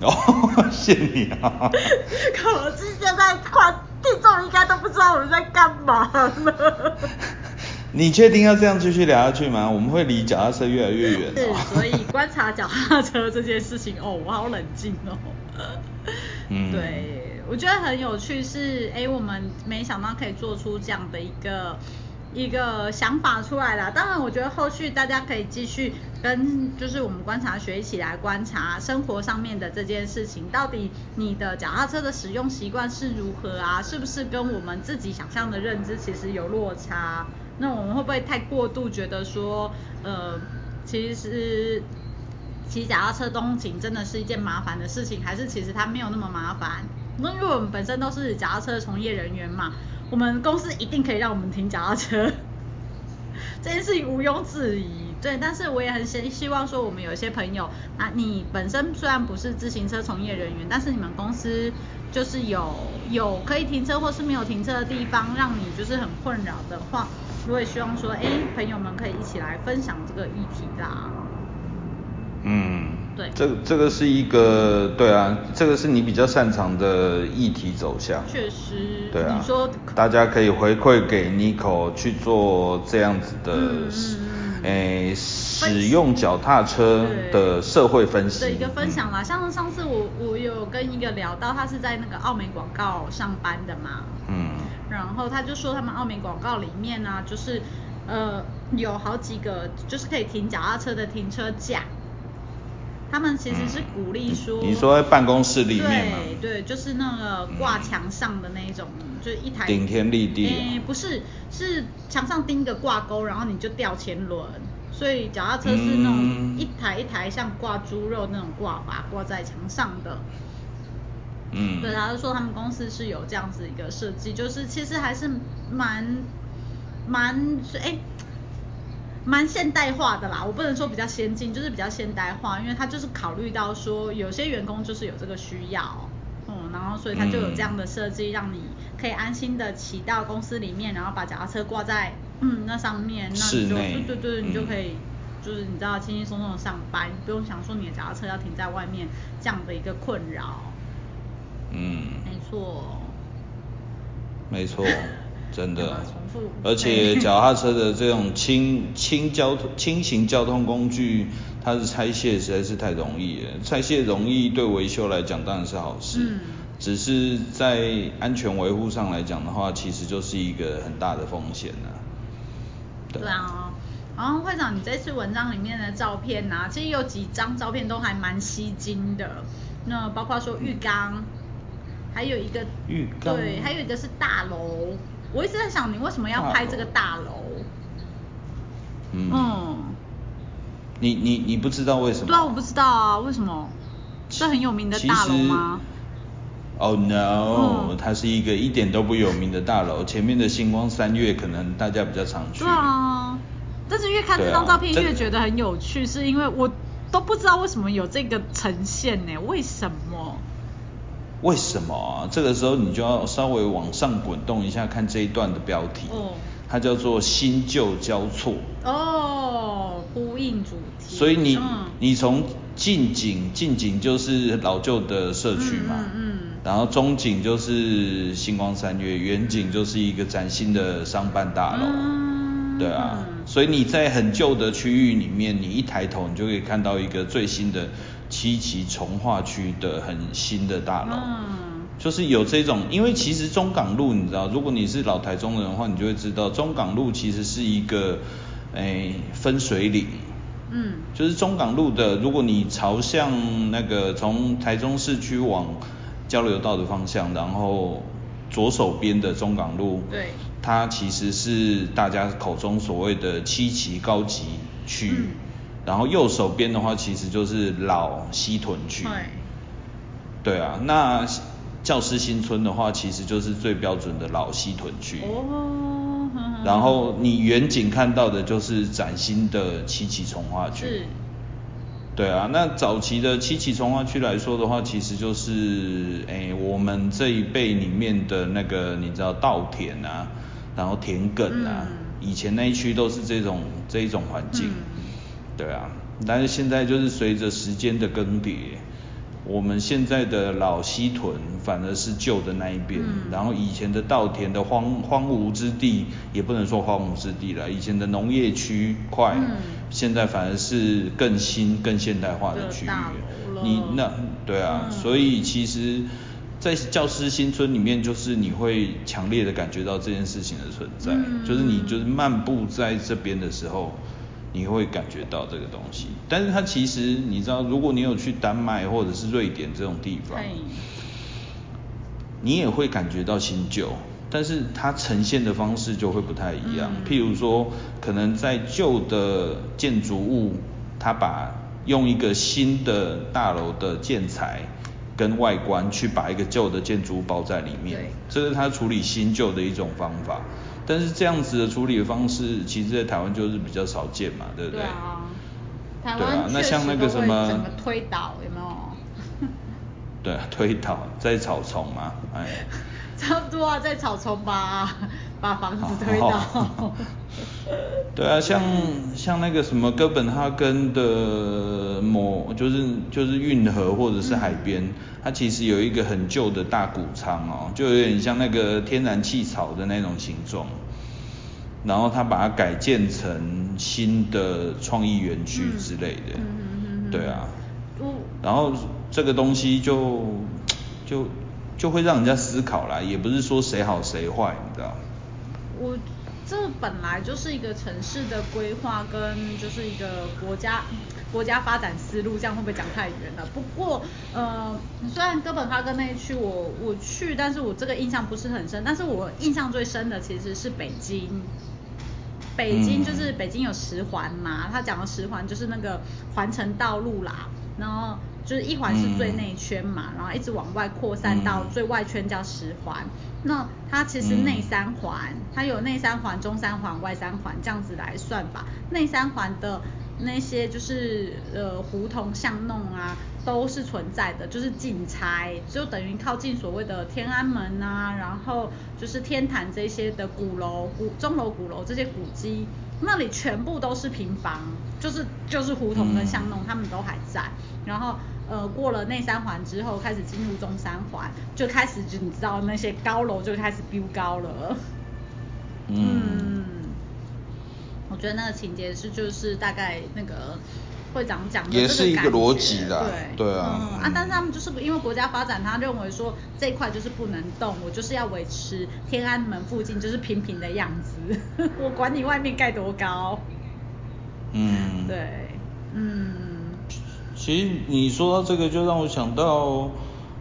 哦，谢你啊。可是现在观听众应该都不知道我们在干嘛了。你确定要这样继续聊下去吗？我们会离脚踏车越来越远。是，所以观察脚踏车这件事情，哦，我好冷静哦。嗯。对，我觉得很有趣，是哎，我们没想到可以做出这样的一个一个想法出来了。当然，我觉得后续大家可以继续跟，就是我们观察学一起来观察生活上面的这件事情，到底你的脚踏车的使用习惯是如何啊？是不是跟我们自己想象的认知其实有落差？那我们会不会太过度觉得说，呃，其实骑脚踏车通勤真的是一件麻烦的事情，还是其实它没有那么麻烦？那因为我们本身都是脚踏车从业人员嘛，我们公司一定可以让我们停脚踏车，这件事情毋庸置疑。对，但是我也很希希望说，我们有一些朋友，那你本身虽然不是自行车从业人员，但是你们公司就是有有可以停车或是没有停车的地方，让你就是很困扰的话。我也希望说，哎，朋友们可以一起来分享这个议题啦。嗯，对，这这个是一个，对啊，这个是你比较擅长的议题走向。确实。对啊。你说。大家可以回馈给 Nico 去做这样子的，哎，使用脚踏车的社会分析。的一个分享啦，像上次我我有跟一个聊到，他是在那个澳美广告上班的嘛。嗯。然后他就说，他们澳美广告里面呢，就是呃有好几个就是可以停脚踏车的停车架，他们其实是鼓励说，你说在办公室里面吗？对对，就是那个挂墙上的那一种，就一台顶天立地。哎，不是，是墙上钉个挂钩，然后你就吊前轮，所以脚踏车是那种一台一台像挂猪肉那种挂法，挂在墙上的。嗯，对，他就说他们公司是有这样子一个设计，就是其实还是蛮蛮哎蛮现代化的啦。我不能说比较先进，就是比较现代化，因为他就是考虑到说有些员工就是有这个需要，嗯，然后所以他就有这样的设计，让你可以安心的骑到公司里面，然后把脚踏车挂在嗯那上面，那你就对对对，你就可以就是你知道轻轻松松的上班，不用想说你的脚踏车要停在外面这样的一个困扰。嗯，没错，没错，真的，而且脚踏车的这种轻轻交通轻型交通工具，它的拆卸实在是太容易了。拆卸容易对维修来讲当然是好事，嗯，只是在安全维护上来讲的话，其实就是一个很大的风险呢。对啊，然后会长，你这次文章里面的照片呐，其实有几张照片都还蛮吸睛的，那包括说浴缸。还有一个浴缸，对，还有一个是大楼。我一直在想，你为什么要拍这个大楼？嗯，你你你不知道为什么？对啊，我不知道啊，为什么？是很有名的大楼吗？Oh no，它是一个一点都不有名的大楼。前面的星光三月可能大家比较常去。对啊，但是越看这张照片越觉得很有趣，是因为我都不知道为什么有这个呈现呢？为什么？为什么啊？这个时候你就要稍微往上滚动一下，看这一段的标题。哦。它叫做新旧交错。哦，呼应主题。所以你你从近景，近景就是老旧的社区嘛。嗯嗯。然后中景就是星光三月，远景就是一个崭新的商办大楼。嗯。对啊。所以你在很旧的区域里面，你一抬头，你就可以看到一个最新的。七期从化区的很新的大楼，就是有这种，因为其实中港路你知道，如果你是老台中人的话，你就会知道中港路其实是一个诶分水岭，嗯，就是中港路的，如果你朝向那个从台中市区往交流道的方向，然后左手边的中港路，对，它其实是大家口中所谓的七期高级区。然后右手边的话，其实就是老西屯区。对。啊，那教师新村的话，其实就是最标准的老西屯区。哦。然后你远景看到的就是崭新的七期从化区。是。对啊，那早期的七期从化区来说的话，其实就是诶我们这一辈里面的那个你知道稻田啊，然后田埂啊，以前那一区都是这种这一种环境，对啊，但是现在就是随着时间的更迭。我们现在的老西屯反而是旧的那一边，然后以前的稻田的荒荒芜之地，也不能说荒芜之地了，以前的农业区块，现在反而是更新更现代化的区域。你那对啊，所以其实，在教师新村里面，就是你会强烈的感觉到这件事情的存在，就是你就是漫步在这边的时候。你会感觉到这个东西，但是它其实你知道，如果你有去丹麦或者是瑞典这种地方，你也会感觉到新旧，但是它呈现的方式就会不太一样。譬如说，可能在旧的建筑物，它把用一个新的大楼的建材跟外观去把一个旧的建筑包在里面，这是它处理新旧的一种方法。但是这样子的处理的方式，其实在台湾就是比较少见嘛，对不对？对啊，台湾那像那个什么推倒有没有？对啊，推倒在草丛嘛，哎。差不多啊，在草丛把把房子推倒。对啊，像像那个什么哥本哈根的某就是就是运河或者是海边，它其实有一个很旧的大谷仓哦，就有点像那个天然气槽的那种形状，然后它把它改建成新的创意园区之类的，对啊，然后这个东西就就就会让人家思考啦，也不是说谁好谁坏，你知道。我。这本来就是一个城市的规划，跟就是一个国家国家发展思路，这样会不会讲太远了？不过，呃，虽然哥本哈根那一区我我去，但是我这个印象不是很深。但是我印象最深的其实是北京，北京就是北京有十环嘛，他讲的十环就是那个环城道路啦，然后。就是一环是最内圈嘛，然后一直往外扩散到最外圈叫十环。那它其实内三环，它有内三环、中三环、外三环这样子来算吧。内三环的那些就是呃胡同巷弄啊，都是存在的，就是紧拆，就等于靠近所谓的天安门啊，然后就是天坛这些的鼓楼、古钟楼、鼓楼这些古迹，那里全部都是平房，就是就是胡同跟巷弄，他们都还在，然后。呃，过了内三环之后，开始进入中三环，就开始就你知道那些高楼就开始飙高了。嗯。我觉得那个情节是就是大概那个会长讲的也是一个逻辑的，对对啊。嗯啊，但是他们就是因为国家发展，他认为说这一块就是不能动，我就是要维持天安门附近就是平平的样子，我管你外面盖多高。嗯。对，嗯。其实你说到这个，就让我想到，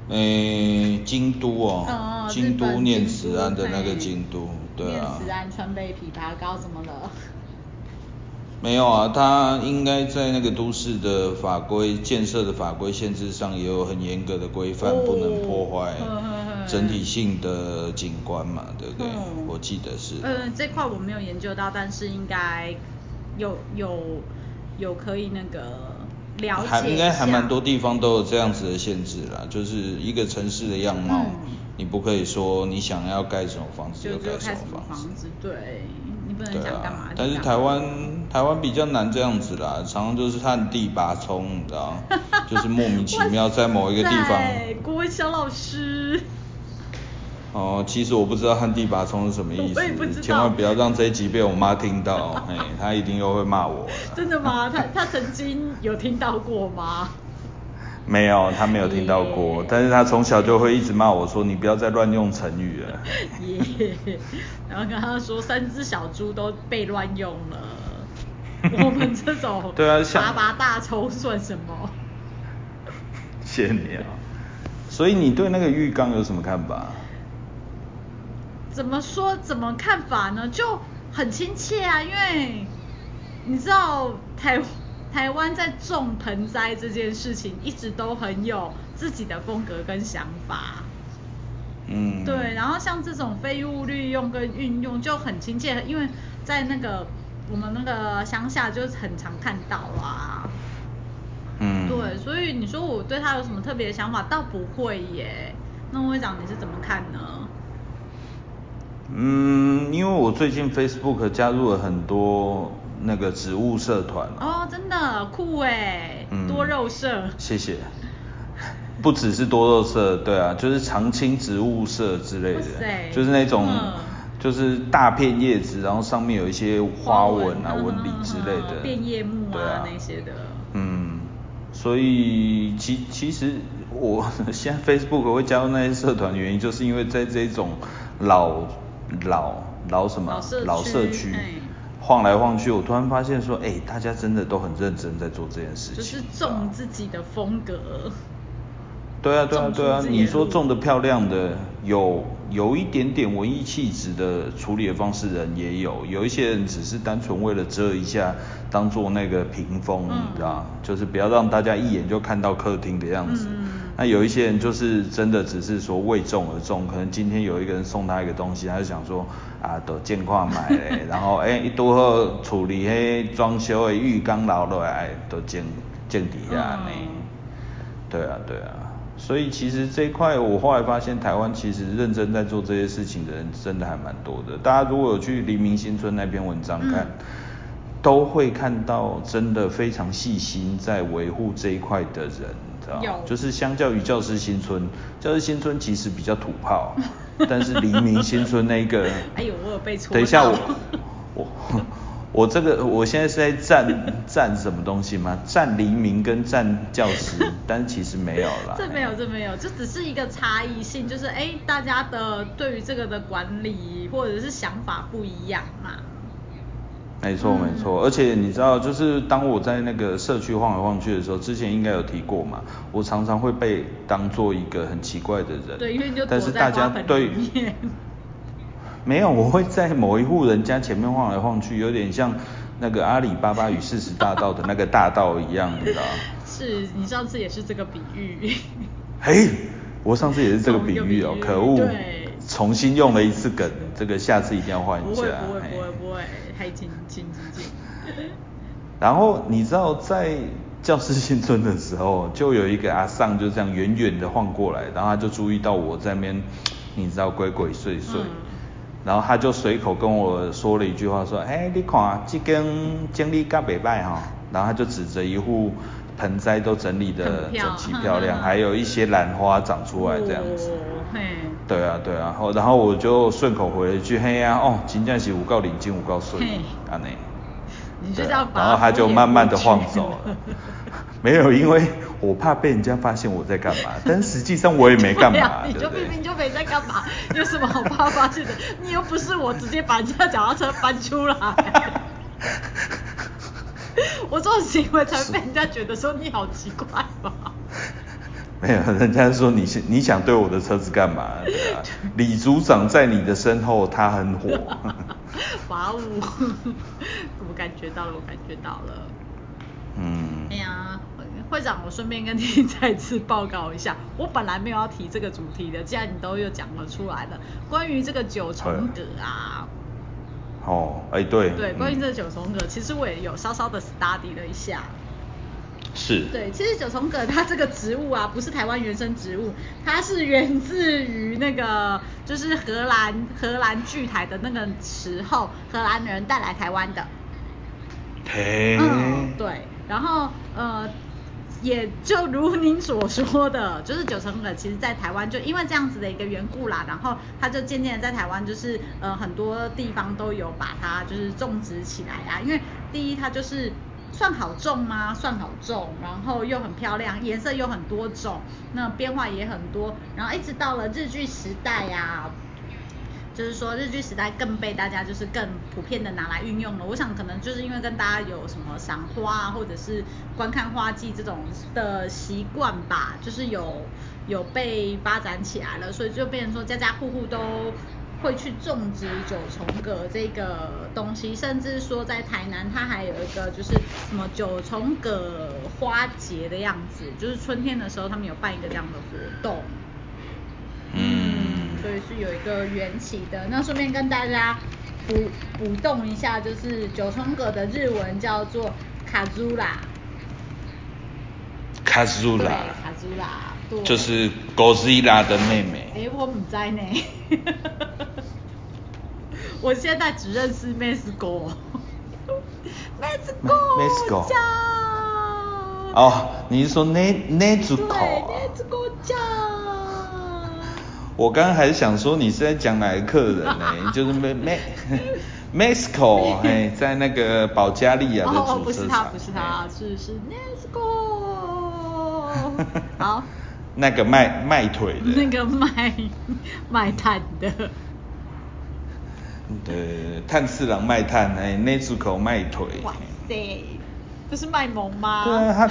诶，京都哦，京都念慈庵的那个京都，对啊。念慈庵川贝枇杷膏怎么了？没有啊，它应该在那个都市的法规建设的法规限制上也有很严格的规范，不能破坏整体性的景观嘛，对不对？我记得是。嗯，这块我没有研究到，但是应该有有有可以那个。还应该还蛮多地方都有这样子的限制啦，就是一个城市的样貌，你不可以说你想要盖什么房子就盖什么房子。对，你不能想干嘛。但是台湾台湾比较难这样子啦，常常就是旱地拔葱，你知道 就是莫名其妙在某一个地方。国文小老师。哦，其实我不知道旱地拔葱是什么意思，千万不要让这一集被我妈听到，哎，她一定又会骂我。真的吗？她她曾经有听到过吗？没有，她没有听到过，但是她从小就会一直骂我说你不要再乱用成语了。耶，然后跟她说三只小猪都被乱用了，我们这种 对啊，拔拔大葱算什么？谢谢你啊，所以你对那个浴缸有什么看法？怎么说？怎么看法呢？就很亲切啊，因为你知道台台湾在种盆栽这件事情一直都很有自己的风格跟想法。嗯。对，然后像这种废物利用跟运用就很亲切，因为在那个我们那个乡下就很常看到啊。嗯。对，所以你说我对他有什么特别的想法，倒不会耶。那会长你是怎么看呢？嗯，因为我最近 Facebook 加入了很多那个植物社团。哦，真的酷哎，多肉社。谢谢。不只是多肉社，对啊，就是常青植物社之类的，就是那种就是大片叶子，然后上面有一些花纹啊、纹理之类的。变叶木啊那些的。嗯，所以其其实我 现在 Facebook 会加入那些社团的原因，就是因为在这种老老老什么？老社区晃来晃去，我突然发现说，哎，大家真的都很认真在做这件事情，就是种自己的风格。对啊，对啊，对啊，你说种的漂亮的，有有一点点文艺气质的处理的方式人也有，有一些人只是单纯为了遮一下，当做那个屏风，你知道就是不要让大家一眼就看到客厅的样子。那有一些人就是真的只是说为重而重，可能今天有一个人送他一个东西，他就想说啊，都见况买嘞，然后哎一多好处理嘿装修的浴缸捞落来都见见底下呢。对啊，对啊。所以其实这一块，我后来发现台湾其实认真在做这些事情的人真的还蛮多的。大家如果有去黎明新村那篇文章看，都会看到真的非常细心在维护这一块的人，知道吗？就是相较于教师新村，教师新村其实比较土炮，但是黎明新村那个，哎呦，我有被戳等一下我 我。我这个我现在是在站站什么东西吗？站黎明跟站教师，但其实没有啦。这没有，这没有，这只是一个差异性，就是哎，大家的对于这个的管理或者是想法不一样嘛。没错没错，而且你知道，就是当我在那个社区晃来晃去的时候，之前应该有提过嘛，我常常会被当做一个很奇怪的人。对，因为就但是大家对。没有，我会在某一户人家前面晃来晃去，有点像那个阿里巴巴与四十大盗的那个大盗一样，你知道 是你上次也是这个比喻。嘿，我上次也是这个比喻哦，可恶，重新用了一次梗，这个下次一定要换一下。不会不会不会不会，还请请请请。然后你知道在教师新村的时候，就有一个阿尚就这样远远的晃过来，然后他就注意到我在那边，你知道鬼鬼祟祟。然后他就随口跟我说了一句话，说：“哎，你看这根经理干北拜哈。”然后他就指着一户盆栽都整理的整齐漂亮，还有一些兰花长出来这样子。对啊对啊，然后我就顺口回了一句：“嘿呀，哦，金匠是五告领金五告顺，安内。”对，然后他就慢慢的晃走了。没有，因为我怕被人家发现我在干嘛，但实际上我也没干嘛，你就明明就没在干嘛，有什么好怕发现的？你又不是我直接把人家脚踏车搬出来，我这种行为才被人家觉得说你好奇怪吧？没有，人家说你你想对我的车子干嘛？对啊，李组长在你的身后，他很火。哇哦，我感觉到了，我感觉到了。嗯。哎呀。会长，我顺便跟你再次报告一下，我本来没有要提这个主题的，既然你都又讲了出来了，关于这个九重葛啊。哦，哎对。对，关于这个九重葛，其实我也有稍稍的 study 了一下。是。对，其实九重葛它这个植物啊，不是台湾原生植物，它是源自于那个就是荷兰荷兰聚台的那个时候，荷兰人带来台湾的。嘿。嗯，对，然后呃。也就如您所说的，就是九层葛，其实在台湾就因为这样子的一个缘故啦，然后它就渐渐的在台湾就是呃很多地方都有把它就是种植起来啊。因为第一它就是算好种吗？算好种，然后又很漂亮，颜色又很多种，那变化也很多，然后一直到了日剧时代呀。就是说，日剧时代更被大家就是更普遍的拿来运用了。我想可能就是因为跟大家有什么赏花啊，或者是观看花季这种的习惯吧，就是有有被发展起来了，所以就变成说家家户户都会去种植九重葛这个东西，甚至说在台南它还有一个就是什么九重葛花节的样子，就是春天的时候他们有办一个这样的活动。嗯，所以是有一个缘起的。那顺便跟大家补补动一下，就是九重葛的日文叫做卡朱拉。卡祖拉。卡祖拉，就是哥斯拉的妹妹。哎，我唔知呢。我现在只认识 Mesco。Mesco。哦，你是说那那组口啊？对，那酱。我刚刚还是想说你是在讲哪个客人呢？就是 Me Me Mesco，哎，在那个保加利亚的主车厂。哦，不是他，不是他，是是 Mesco。好。那个卖卖腿的。那个卖卖炭的。对，炭次郎卖炭，哎，那组口卖腿。哇塞。不是卖萌吗？对啊，他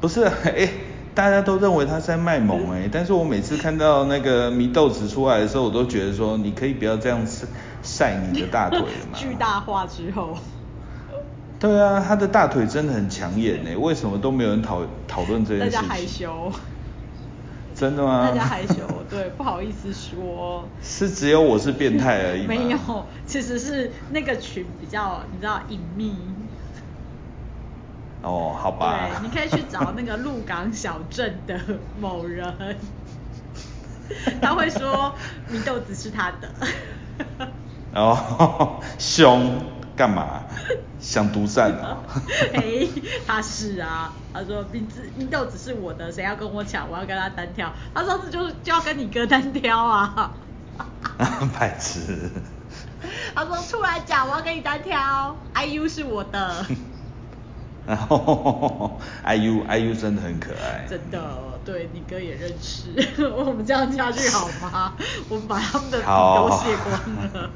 不是哎，大家都认为他在卖萌哎，但是我每次看到那个祢豆子出来的时候，我都觉得说，你可以不要这样晒晒你的大腿了嘛？巨大化之后。对啊，他的大腿真的很抢眼哎，为什么都没有人讨讨论这件事情？大家害羞。真的吗？大家害羞，对，不好意思说。是只有我是变态而已没有，其实是那个群比较，你知道隐秘。哦，好吧。对，你可以去找那个鹿港小镇的某人，他会说米豆子是他的。哦，凶干嘛？想独占啊？哎，他是啊，他说冰子冰豆子是我的，谁要跟我抢，我要跟他单挑。他上次就就要跟你哥单挑啊。白痴。他说出来讲，我要跟你单挑，IU 是我的。然后，IU IU 真的很可爱。真的，对你哥也认识。我们这样下去好吗？我们把他们的底都卸光了。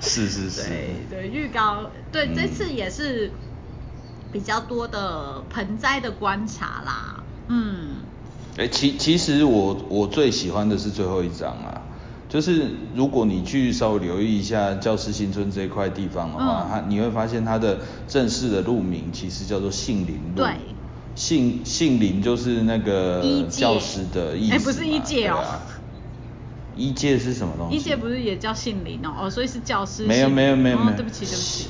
是是是。对对，预告对这次也是比较多的盆栽的观察啦。嗯。哎，其其实我我最喜欢的是最后一张啊。就是如果你去稍微留意一下教师新村这一块地方的话，它你会发现它的正式的路名其实叫做杏林路。对。杏杏林就是那个教师的意思。哎，不是一届哦。一届是什么东西？一届不是也叫姓林哦？哦，所以是教师。没有没有没有没有。对不起对不起。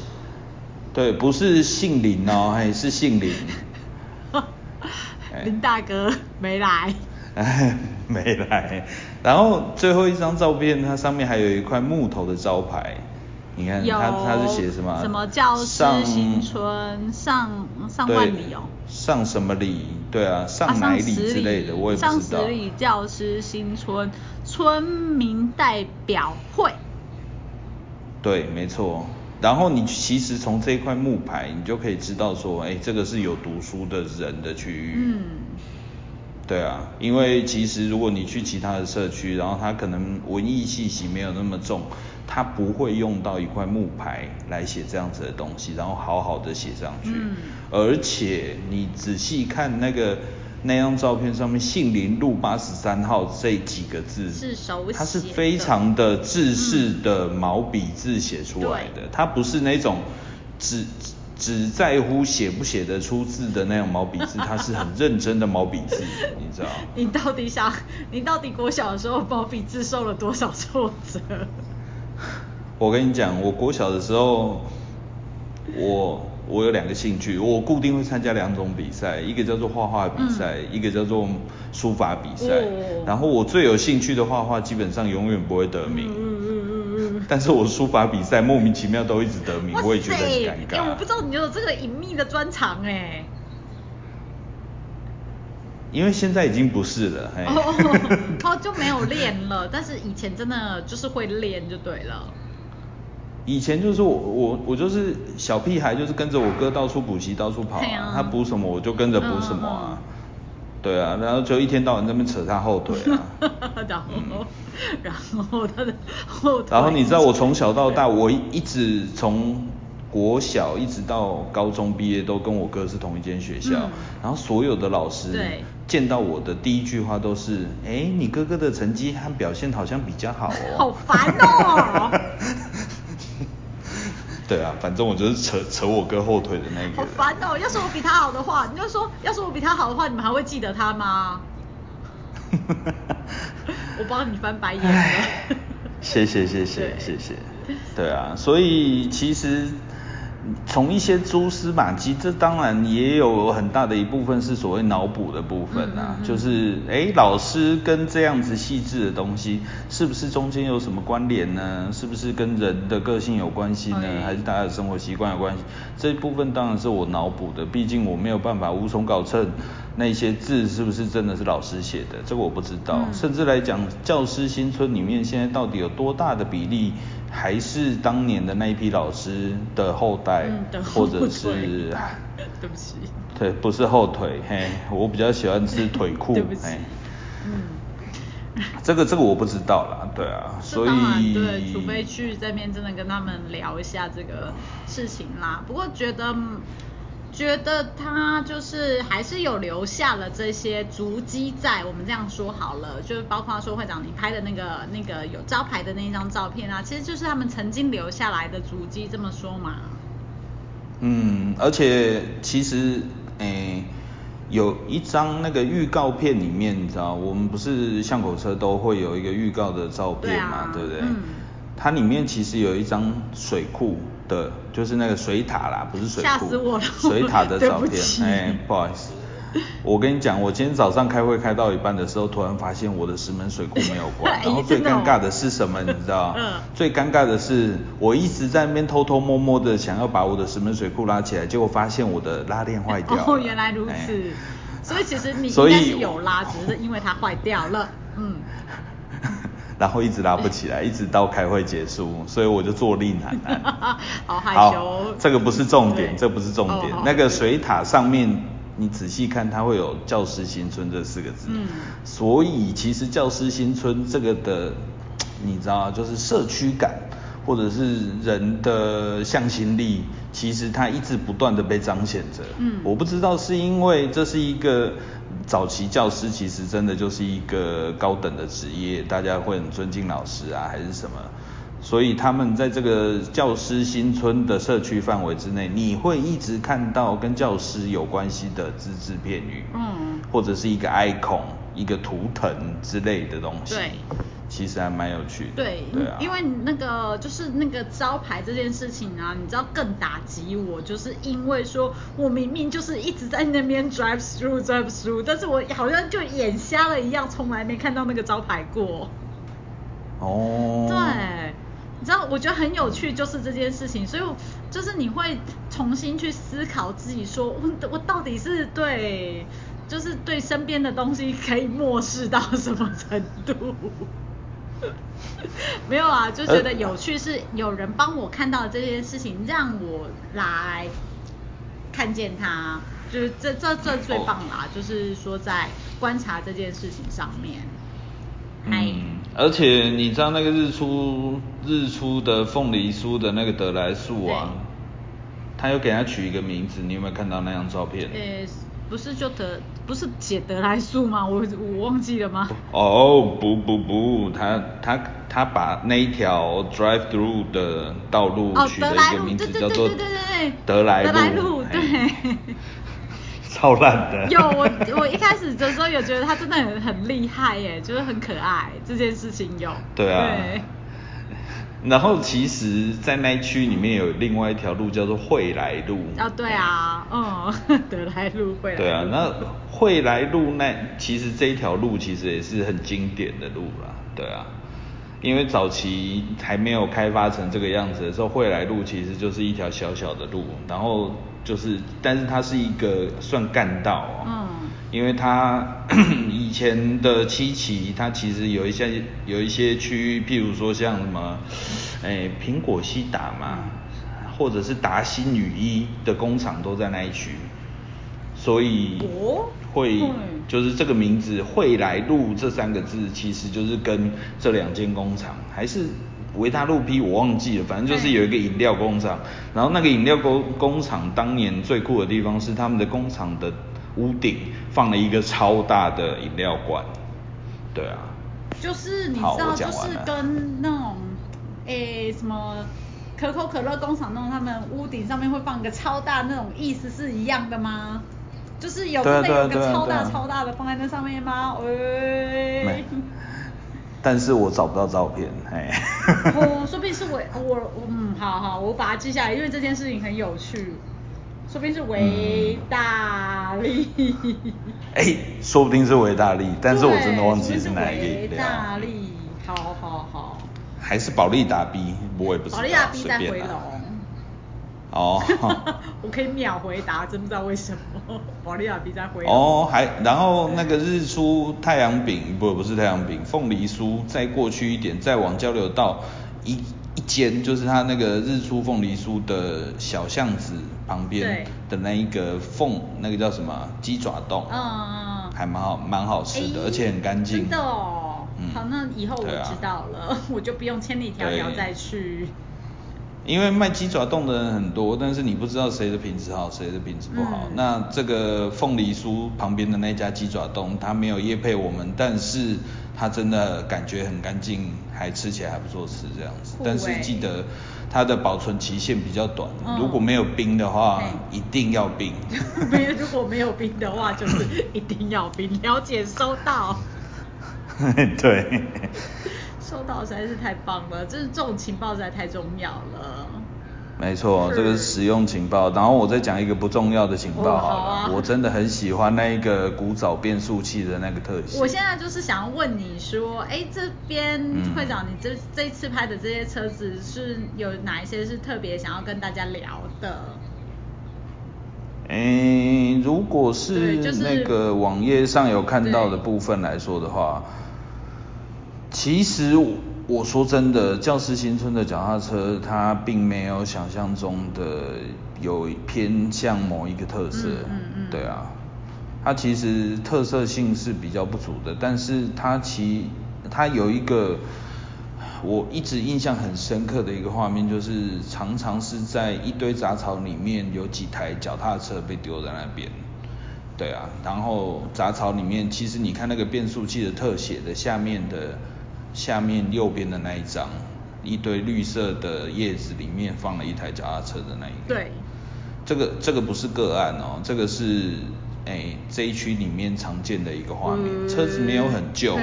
对，不是姓林哦，哎，是姓林。林大哥没来。没来，然后最后一张照片，它上面还有一块木头的招牌，你看它它是写什么？什么教师新村上上万里哦？上什么里？对啊，上哪里之类的，我也不知道。上十里教师新村村民代表会。对，没错。然后你其实从这块木牌，你就可以知道说，哎，这个是有读书的人的区域。嗯。对啊，因为其实如果你去其他的社区，然后他可能文艺气息没有那么重，他不会用到一块木牌来写这样子的东西，然后好好的写上去。嗯。而且你仔细看那个那张照片上面“杏林路八十三号”这几个字，是手写，它是非常的制式的毛笔字写出来的，它不是那种只。只在乎写不写得出字的那种毛笔字，它是很认真的毛笔字，你知道？你到底想，你到底国小的时候毛笔字受了多少挫折？我跟你讲，我国小的时候，我我有两个兴趣，我固定会参加两种比赛，一个叫做画画比赛，一个叫做书法比赛。然后我最有兴趣的画画，基本上永远不会得名。但是我书法比赛莫名其妙都一直得名，我也觉得很尴尬。哎，我不知道你有这个隐秘的专长哎。因为现在已经不是了，哦，就没有练了。但是以前真的就是会练就对了。以前就是我我我就是小屁孩，就是跟着我哥到处补习，到处跑啊。他补什么我就跟着补什么啊。对啊，然后就一天到晚在那边扯他后腿啊，然后，然后他的后腿。然后你知道我从小到大，我一直从国小一直到高中毕业都跟我哥是同一间学校，然后所有的老师见到我的第一句话都是，哎，你哥哥的成绩和表现好像比较好哦。好烦哦。对啊，反正我就是扯扯我哥后腿的那个。好烦哦！要是我比他好的话，你就说，要是我比他好的话，你们还会记得他吗？我帮你翻白眼了。谢谢谢谢谢谢。对啊，所以其实从一些蛛丝马迹，这当然也有很大的一部分是所谓脑补的部分啊，就是哎，老师跟这样子细致的东西，是不是中间有什么关联呢？是不是跟人的个性有关系呢？还是大家的生活习惯有关系？这一部分当然是我脑补的，毕竟我没有办法无从搞证那些字是不是真的是老师写的，这个我不知道。甚至来讲，教师新村里面现在到底有多大的比例？还是当年的那一批老师的后代，或者是 对不起，对，不是后腿，嘿，我比较喜欢吃腿裤，嘿，嗯，这个这个我不知道啦，对啊，所以对，除非去这边真的跟他们聊一下这个事情啦，不过觉得。觉得他就是还是有留下了这些足迹在，我们这样说好了，就是包括说会长你拍的那个那个有招牌的那一张照片啊，其实就是他们曾经留下来的足迹，这么说嘛。嗯，而且其实诶有一张那个预告片里面，你知道，我们不是巷口车都会有一个预告的照片嘛，对不对？嗯。它里面其实有一张水库。的，就是那个水塔啦，不是水库。吓死我了！水塔的 照片，哎，不好意思，我跟你讲，我今天早上开会开到一半的时候，突然发现我的石门水库没有关。然后最尴尬的是什么？你知道？嗯。最尴尬的是，我一直在那边偷偷摸摸的想要把我的石门水库拉起来，结果发现我的拉链坏掉了。哦，原来如此。所以其实你应该是有拉，只是因为它坏掉了。嗯。然后一直拉不起来，一直到开会结束，所以我就坐立难安。好害羞。这个不是重点，这不是重点。那个水塔上面，你仔细看，它会有“教师新村”这四个字。嗯。所以其实“教师新村”这个的，你知道，就是社区感，或者是人的向心力，其实它一直不断的被彰显着。嗯。我不知道是因为这是一个。早期教师其实真的就是一个高等的职业，大家会很尊敬老师啊，还是什么？所以他们在这个教师新村的社区范围之内，你会一直看到跟教师有关系的只字片语，嗯，或者是一个 icon、一个图腾之类的东西。对。其实还蛮有趣的，对，因为那个就是那个招牌这件事情啊，你知道更打击我，就是因为说我明明就是一直在那边 drive through drive through，但是我好像就眼瞎了一样，从来没看到那个招牌过。哦。对，你知道我觉得很有趣，就是这件事情，所以就是你会重新去思考自己，说我我到底是对，就是对身边的东西可以漠视到什么程度。没有啊，就觉得有趣是有人帮我看到这件事情，让我来看见它，就是这这这最棒啦，就是说在观察这件事情上面。嗯，而且你知道那个日出日出的凤梨酥的那个得来树啊，他又给他取一个名字，你有没有看到那张照片？不是就得不是写得来速吗？我我忘记了吗？哦不不不，他他他把那一条 drive through 的道路取了一个名字叫做得来路。得来路对。超烂的。有我我一开始的时候有觉得他真的很很厉害耶，就是很可爱这件事情有。对啊。然后其实，在那区里面有另外一条路叫做惠来路。啊，对啊，嗯，德来路惠来。对啊，那惠来路那其实这一条路其实也是很经典的路啦，对啊，因为早期还没有开发成这个样子的时候，惠来路其实就是一条小小的路，然后就是，但是它是一个算干道哦。嗯。因为它 以前的七期，它其实有一些有一些区域，譬如说像什么，哎，苹果西达嘛，或者是达新雨衣的工厂都在那一区，所以会就是这个名字惠来路这三个字，其实就是跟这两间工厂还是维他露 P 我忘记了，反正就是有一个饮料工厂，然后那个饮料工工厂当年最酷的地方是他们的工厂的。屋顶放了一个超大的饮料罐，对啊，就是你知道，就是跟那种诶什么可口可乐工厂那种，他们屋顶上面会放一个超大那种，意思是一样的吗？就是有真的有个超大超大的放在那上面吗？喂。但是我找不到照片，哎。哦，说不定是我我我嗯，好好，我把它记下来，因为这件事情很有趣。说不定是维大利。哎，说不定是维大利，但是我真的忘记是哪一个饮料。维大利，好好好。还是保利达 B，我也不知道。保利达 B 在回龙。哦。我可以秒回答，真不知道为什么。保利达 B 在回龙。哦，还然后那个日出太阳饼，不不是太阳饼，凤梨酥，再过去一点，再往交流道一。一间就是它那个日出凤梨酥的小巷子旁边的那一个凤，那个叫什么鸡爪冻，嗯嗯，还蛮好蛮好吃的，而且很干净。真的哦，好，那以后我知道了，我就不用千里迢迢再去。因为卖鸡爪冻的人很多，但是你不知道谁的品质好，谁的品质不好。那这个凤梨酥旁边的那家鸡爪冻，它没有叶配我们，但是它真的感觉很干净，还吃起来还不错吃这样子。但是记得它的保存期限比较短，如果没有冰的话，一定要冰。没有，如果没有冰的话，就是 一定要冰。了解，收到。对。收到实在是太棒了，就是这种情报实在太重要了。没错，这个是实用情报。然后我再讲一个不重要的情报好了，我真的很喜欢那一个古早变速器的那个特性。我现在就是想要问你说，哎，这边会长，你这这一次拍的这些车子是有哪一些是特别想要跟大家聊的？哎，如果是那个网页上有看到的部分来说的话。其实我说真的，教师新村的脚踏车，它并没有想象中的有偏向某一个特色，嗯嗯，对啊，它其实特色性是比较不足的，但是它其它有一个我一直印象很深刻的一个画面，就是常常是在一堆杂草里面有几台脚踏车被丢在那边，对啊，然后杂草里面其实你看那个变速器的特写的下面的。下面右边的那一张，一堆绿色的叶子里面放了一台脚踏车的那一个。对。这个这个不是个案哦，这个是哎这一区里面常见的一个画面。车子没有很旧，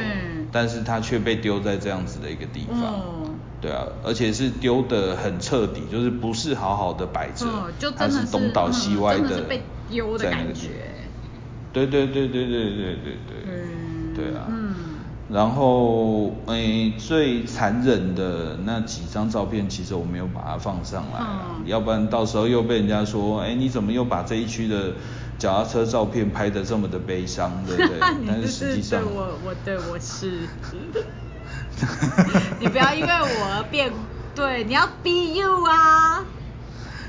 但是它却被丢在这样子的一个地方。对啊，而且是丢的很彻底，就是不是好好的摆着，它是东倒西歪的。被丢的感觉。对对对对对对对对。嗯。对啊。嗯。然后，诶，最残忍的那几张照片，其实我没有把它放上来，要不然到时候又被人家说，哎，你怎么又把这一区的脚踏车照片拍得这么的悲伤，对不对？但是实际上，我我对我是，你不要因为我而变，对，你要 be you 啊。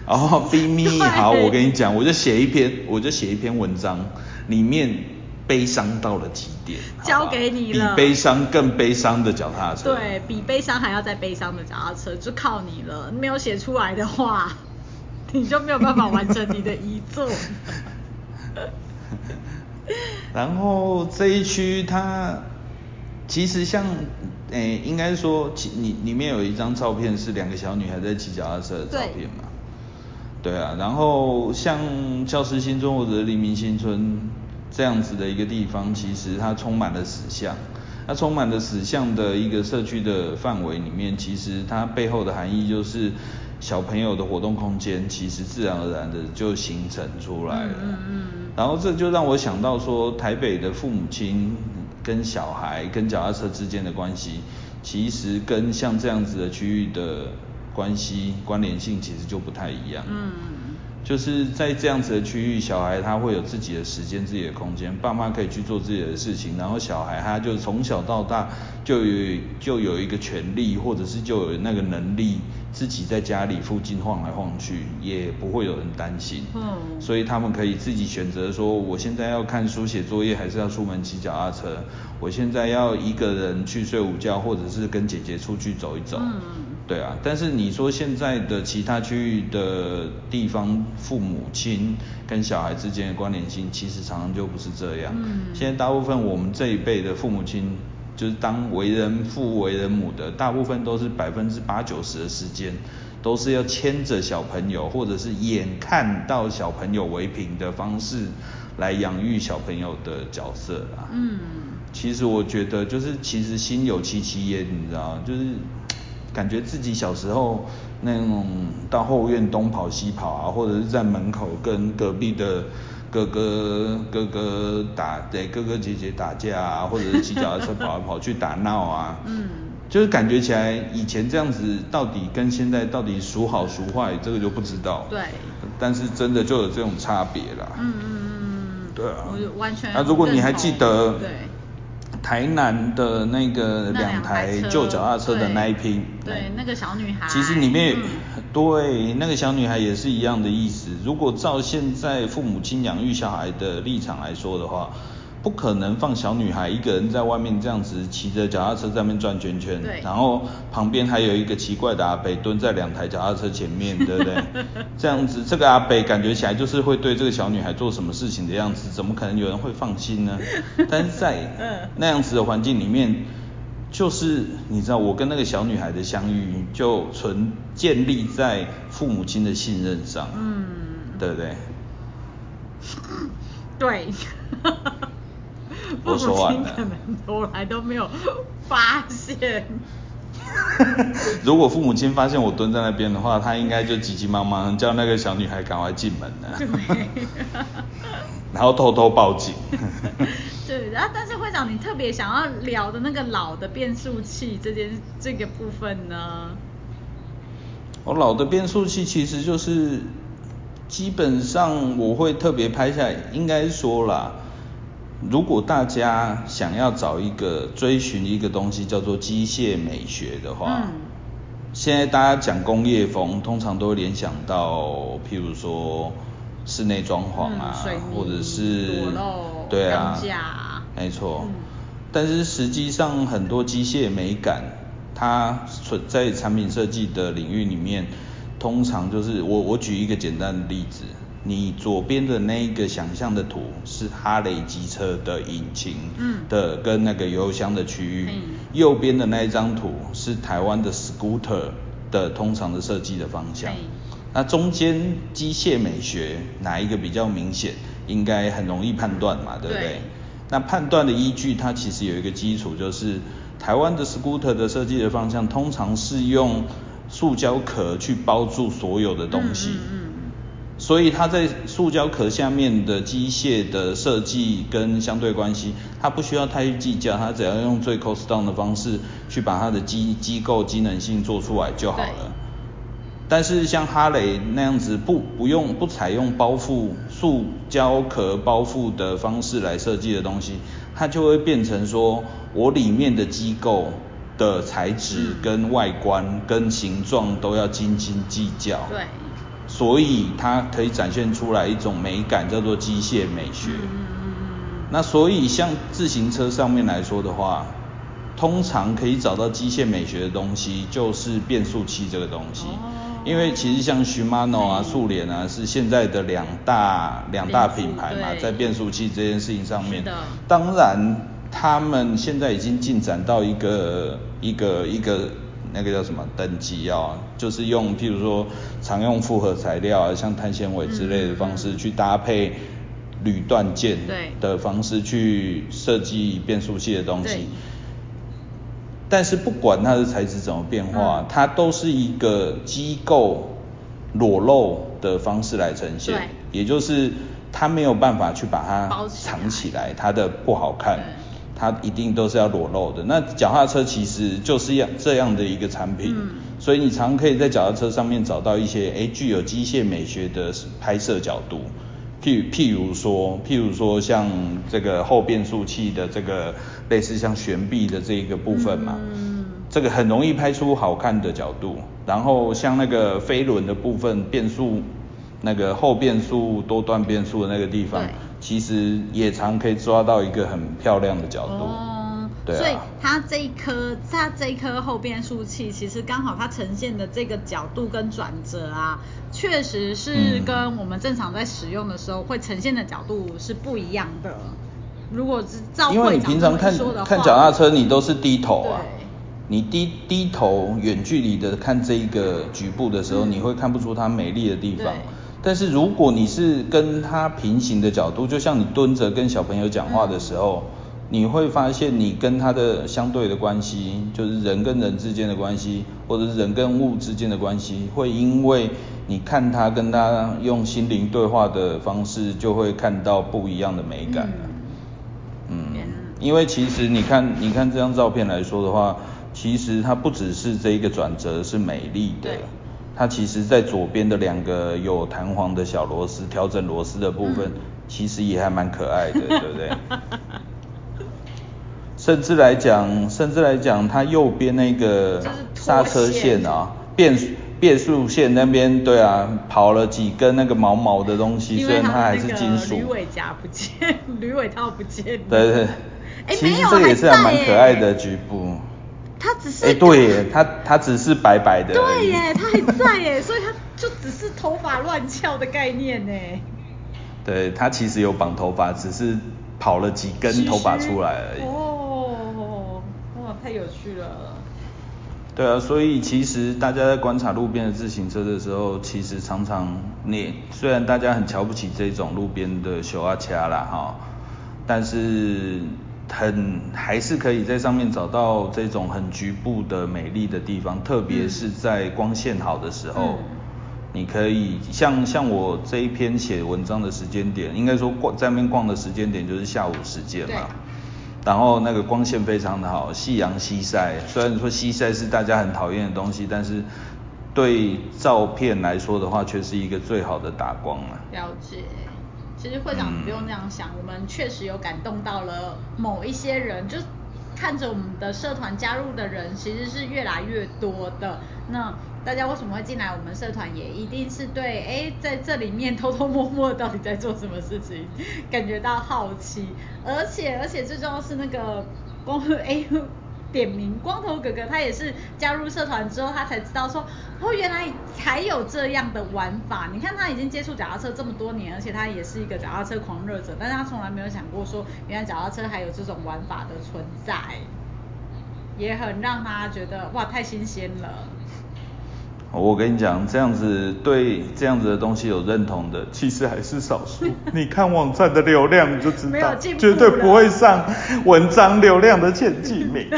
哦，be me，好，我跟你讲，我就写一篇，我就写一篇文章，里面。悲伤到了极点，交给你了。比悲伤更悲伤的脚踏车，对比悲伤还要再悲伤的脚踏车，就靠你了。没有写出来的话，你就没有办法完成你的遗作。然后这一区它其实像，诶，应该说，其你里面有一张照片是两个小女孩在骑脚踏车的照片嘛？对啊，然后像教师新村或者黎明新村。这样子的一个地方，其实它充满了死相。那充满了死相的一个社区的范围里面，其实它背后的含义就是，小朋友的活动空间其实自然而然的就形成出来了。嗯嗯。然后这就让我想到说，台北的父母亲跟小孩跟脚踏车之间的关系，其实跟像这样子的区域的关系关联性其实就不太一样。嗯。就是在这样子的区域，小孩他会有自己的时间、自己的空间，爸妈可以去做自己的事情，然后小孩他就从小到大就有就有一个权利，或者是就有那个能力，自己在家里附近晃来晃去，也不会有人担心。嗯。所以他们可以自己选择说，我现在要看书写作业，还是要出门骑脚踏车？我现在要一个人去睡午觉，或者是跟姐姐出去走一走。嗯。对啊，但是你说现在的其他区域的地方，父母亲跟小孩之间的关联性，其实常常就不是这样。嗯。现在大部分我们这一辈的父母亲，就是当为人父为人母的，大部分都是百分之八九十的时间，都是要牵着小朋友，或者是眼看到小朋友为凭的方式，来养育小朋友的角色啦。嗯。其实我觉得，就是其实心有戚戚焉，你知道就是。感觉自己小时候那种到后院东跑西跑啊，或者是在门口跟隔壁的哥哥哥哥打，对哥哥姐姐打架啊，或者是骑脚踏车跑来跑去打闹啊，嗯，就是感觉起来以前这样子到底跟现在到底孰好孰坏，这个就不知道。对。但是真的就有这种差别啦。嗯嗯嗯嗯。对啊。我完全。那如果你还记得。对。台南的那个两台旧脚踏车的那一批，对那个小女孩，其实里面对那个小女孩也是一样的意思。如果照现在父母亲养育小孩的立场来说的话。不可能放小女孩一个人在外面这样子骑着脚踏车在那边转圈圈，然后旁边还有一个奇怪的阿北蹲在两台脚踏车前面，对不对？这样子，这个阿北感觉起来就是会对这个小女孩做什么事情的样子，怎么可能有人会放心呢？但是在那样子的环境里面，就是你知道，我跟那个小女孩的相遇就纯建立在父母亲的信任上，嗯，对不对？对。父母亲可能从来都没有发现。如果父母亲发现我蹲在那边的话，他应该就急急忙忙叫那个小女孩赶快进门了。然后偷偷报警。对，然后但是会长，你特别想要聊的那个老的变速器这件这个部分呢？我老的变速器其实就是基本上我会特别拍下来，应该说啦。如果大家想要找一个追寻一个东西叫做机械美学的话，现在大家讲工业风，通常都会联想到，譬如说室内装潢啊，或者是对啊，没错。但是实际上很多机械美感，它存在产品设计的领域里面，通常就是我我举一个简单的例子。你左边的那一个想象的图是哈雷机车的引擎的跟那个油箱的区域，右边的那一张图是台湾的 scooter 的通常的设计的方向。那中间机械美学哪一个比较明显？应该很容易判断嘛，对不对？那判断的依据它其实有一个基础，就是台湾的 scooter 的设计的方向通常是用塑胶壳去包住所有的东西。所以它在塑胶壳下面的机械的设计跟相对关系，它不需要太去计较，它只要用最 cost down 的方式去把它的机机构机能性做出来就好了。但是像哈雷那样子不不用不采用包覆塑胶壳包覆的方式来设计的东西，它就会变成说我里面的机构的材质跟外观跟形状都要斤斤计较。对。所以它可以展现出来一种美感，叫做机械美学。那所以像自行车上面来说的话，通常可以找到机械美学的东西，就是变速器这个东西。因为其实像 Shimano 啊、速联啊，是现在的两大两大品牌嘛，在变速器这件事情上面。当然，他们现在已经进展到一个一个一个。那个叫什么等级啊？就是用譬如说常用复合材料啊，像碳纤维之类的方式去搭配铝锻件的方式去设计变速器的东西。但是不管它的材质怎么变化，它都是一个机构裸露的方式来呈现。也就是它没有办法去把它藏起来，它的不好看。它一定都是要裸露的。那脚踏车其实就是要这样的一个产品，所以你常可以在脚踏车上面找到一些诶具有机械美学的拍摄角度。譬譬如说，譬如说像这个后变速器的这个类似像悬臂的这一个部分嘛，嗯这个很容易拍出好看的角度。然后像那个飞轮的部分，变速那个后变速多段变速的那个地方。其实也常可以抓到一个很漂亮的角度，对啊。所以它这一颗，它这一颗后变速器，其实刚好它呈现的这个角度跟转折啊，确实是跟我们正常在使用的时候会呈现的角度是不一样的。如果是照因为你平常看看脚踏车，你都是低头啊，你低低头远距离的看这一个局部的时候，你会看不出它美丽的地方。但是如果你是跟它平行的角度，就像你蹲着跟小朋友讲话的时候，你会发现你跟他的相对的关系，就是人跟人之间的关系，或者是人跟物之间的关系，会因为你看他跟他用心灵对话的方式，就会看到不一样的美感。嗯，因为其实你看，你看这张照片来说的话，其实它不只是这一个转折是美丽的，它其实在左边的两个有弹簧的小螺丝调整螺丝的部分，其实也还蛮可爱的，对不对？甚至来讲，甚至来讲，它右边那个刹车线啊，变变速线那边，对啊，跑了几根那个毛毛的东西，虽然它还是金属。铝尾夹不见，铝尾套不见。对对。哎，其实这个也是还蛮可爱的局部。它只是。哎，对耶，它它只是白白的。对耶，它还在耶，所以它就只是头发乱翘的概念呢。对，它其实有绑头发，只是跑了几根头发出来而已。太有趣了。对啊，所以其实大家在观察路边的自行车的时候，其实常常你虽然大家很瞧不起这种路边的小阿卡啦哈，但是很还是可以在上面找到这种很局部的美丽的地方，特别是在光线好的时候，你可以像像我这一篇写文章的时间点，应该说逛在面逛的时间点就是下午时间嘛。然后那个光线非常的好，夕阳西晒。虽然说西晒是大家很讨厌的东西，但是对照片来说的话，却是一个最好的打光了。了解，其实会长不用那样想，我们确实有感动到了某一些人，就看着我们的社团加入的人，其实是越来越多的。那大家为什么会进来我们社团？也一定是对，哎，在这里面偷偷摸摸到底在做什么事情，感觉到好奇。而且而且最重要是那个光头哎点名光头哥哥，他也是加入社团之后，他才知道说，哦，原来还有这样的玩法。你看他已经接触脚踏车这么多年，而且他也是一个脚踏车狂热者，但是他从来没有想过说，原来脚踏车还有这种玩法的存在，也很让他觉得哇，太新鲜了。我跟你讲，这样子对这样子的东西有认同的，其实还是少数。你看网站的流量，你就知道，绝对不会上文章流量的前几名。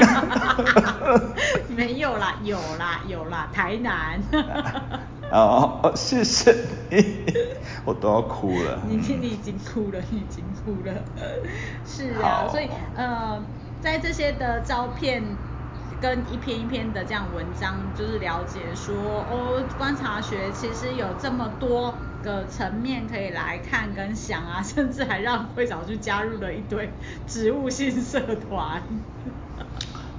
没有啦，有啦，有啦，台南。哦，谢谢你，我都要哭了。你你已经哭了，你已经哭了。是啊，所以呃，在这些的照片。跟一篇一篇的这样文章，就是了解说，哦，观察学其实有这么多个层面可以来看跟想啊，甚至还让会长去加入了一堆植物性社团。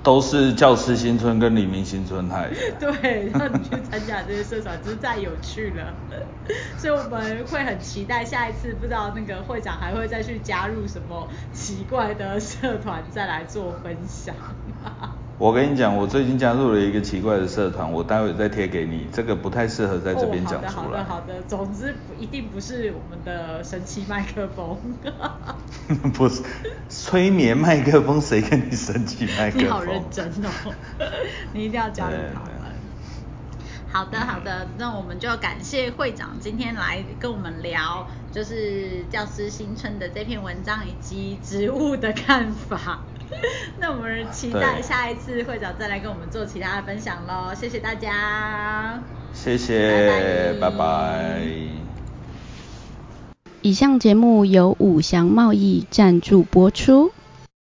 都是教师新村跟黎明新村害的。对，让你去参加这些社团，真是太有趣了。所以我们会很期待下一次，不知道那个会长还会再去加入什么奇怪的社团，再来做分享。我跟你讲，我最近加入了一个奇怪的社团，我待会再贴给你。这个不太适合在这边讲出来。好的，好的，好的。总之一定不是我们的神奇麦克风。不是，催眠麦克风谁跟你神奇麦克风？你好认真哦，你一定要加入他们。好的，好的，那我们就感谢会长今天来跟我们聊，就是教师新春的这篇文章以及植物的看法。那我们期待下一次会长再来跟我们做其他的分享喽，谢谢大家，谢谢，拜拜。以上节目由五祥贸易赞助播出。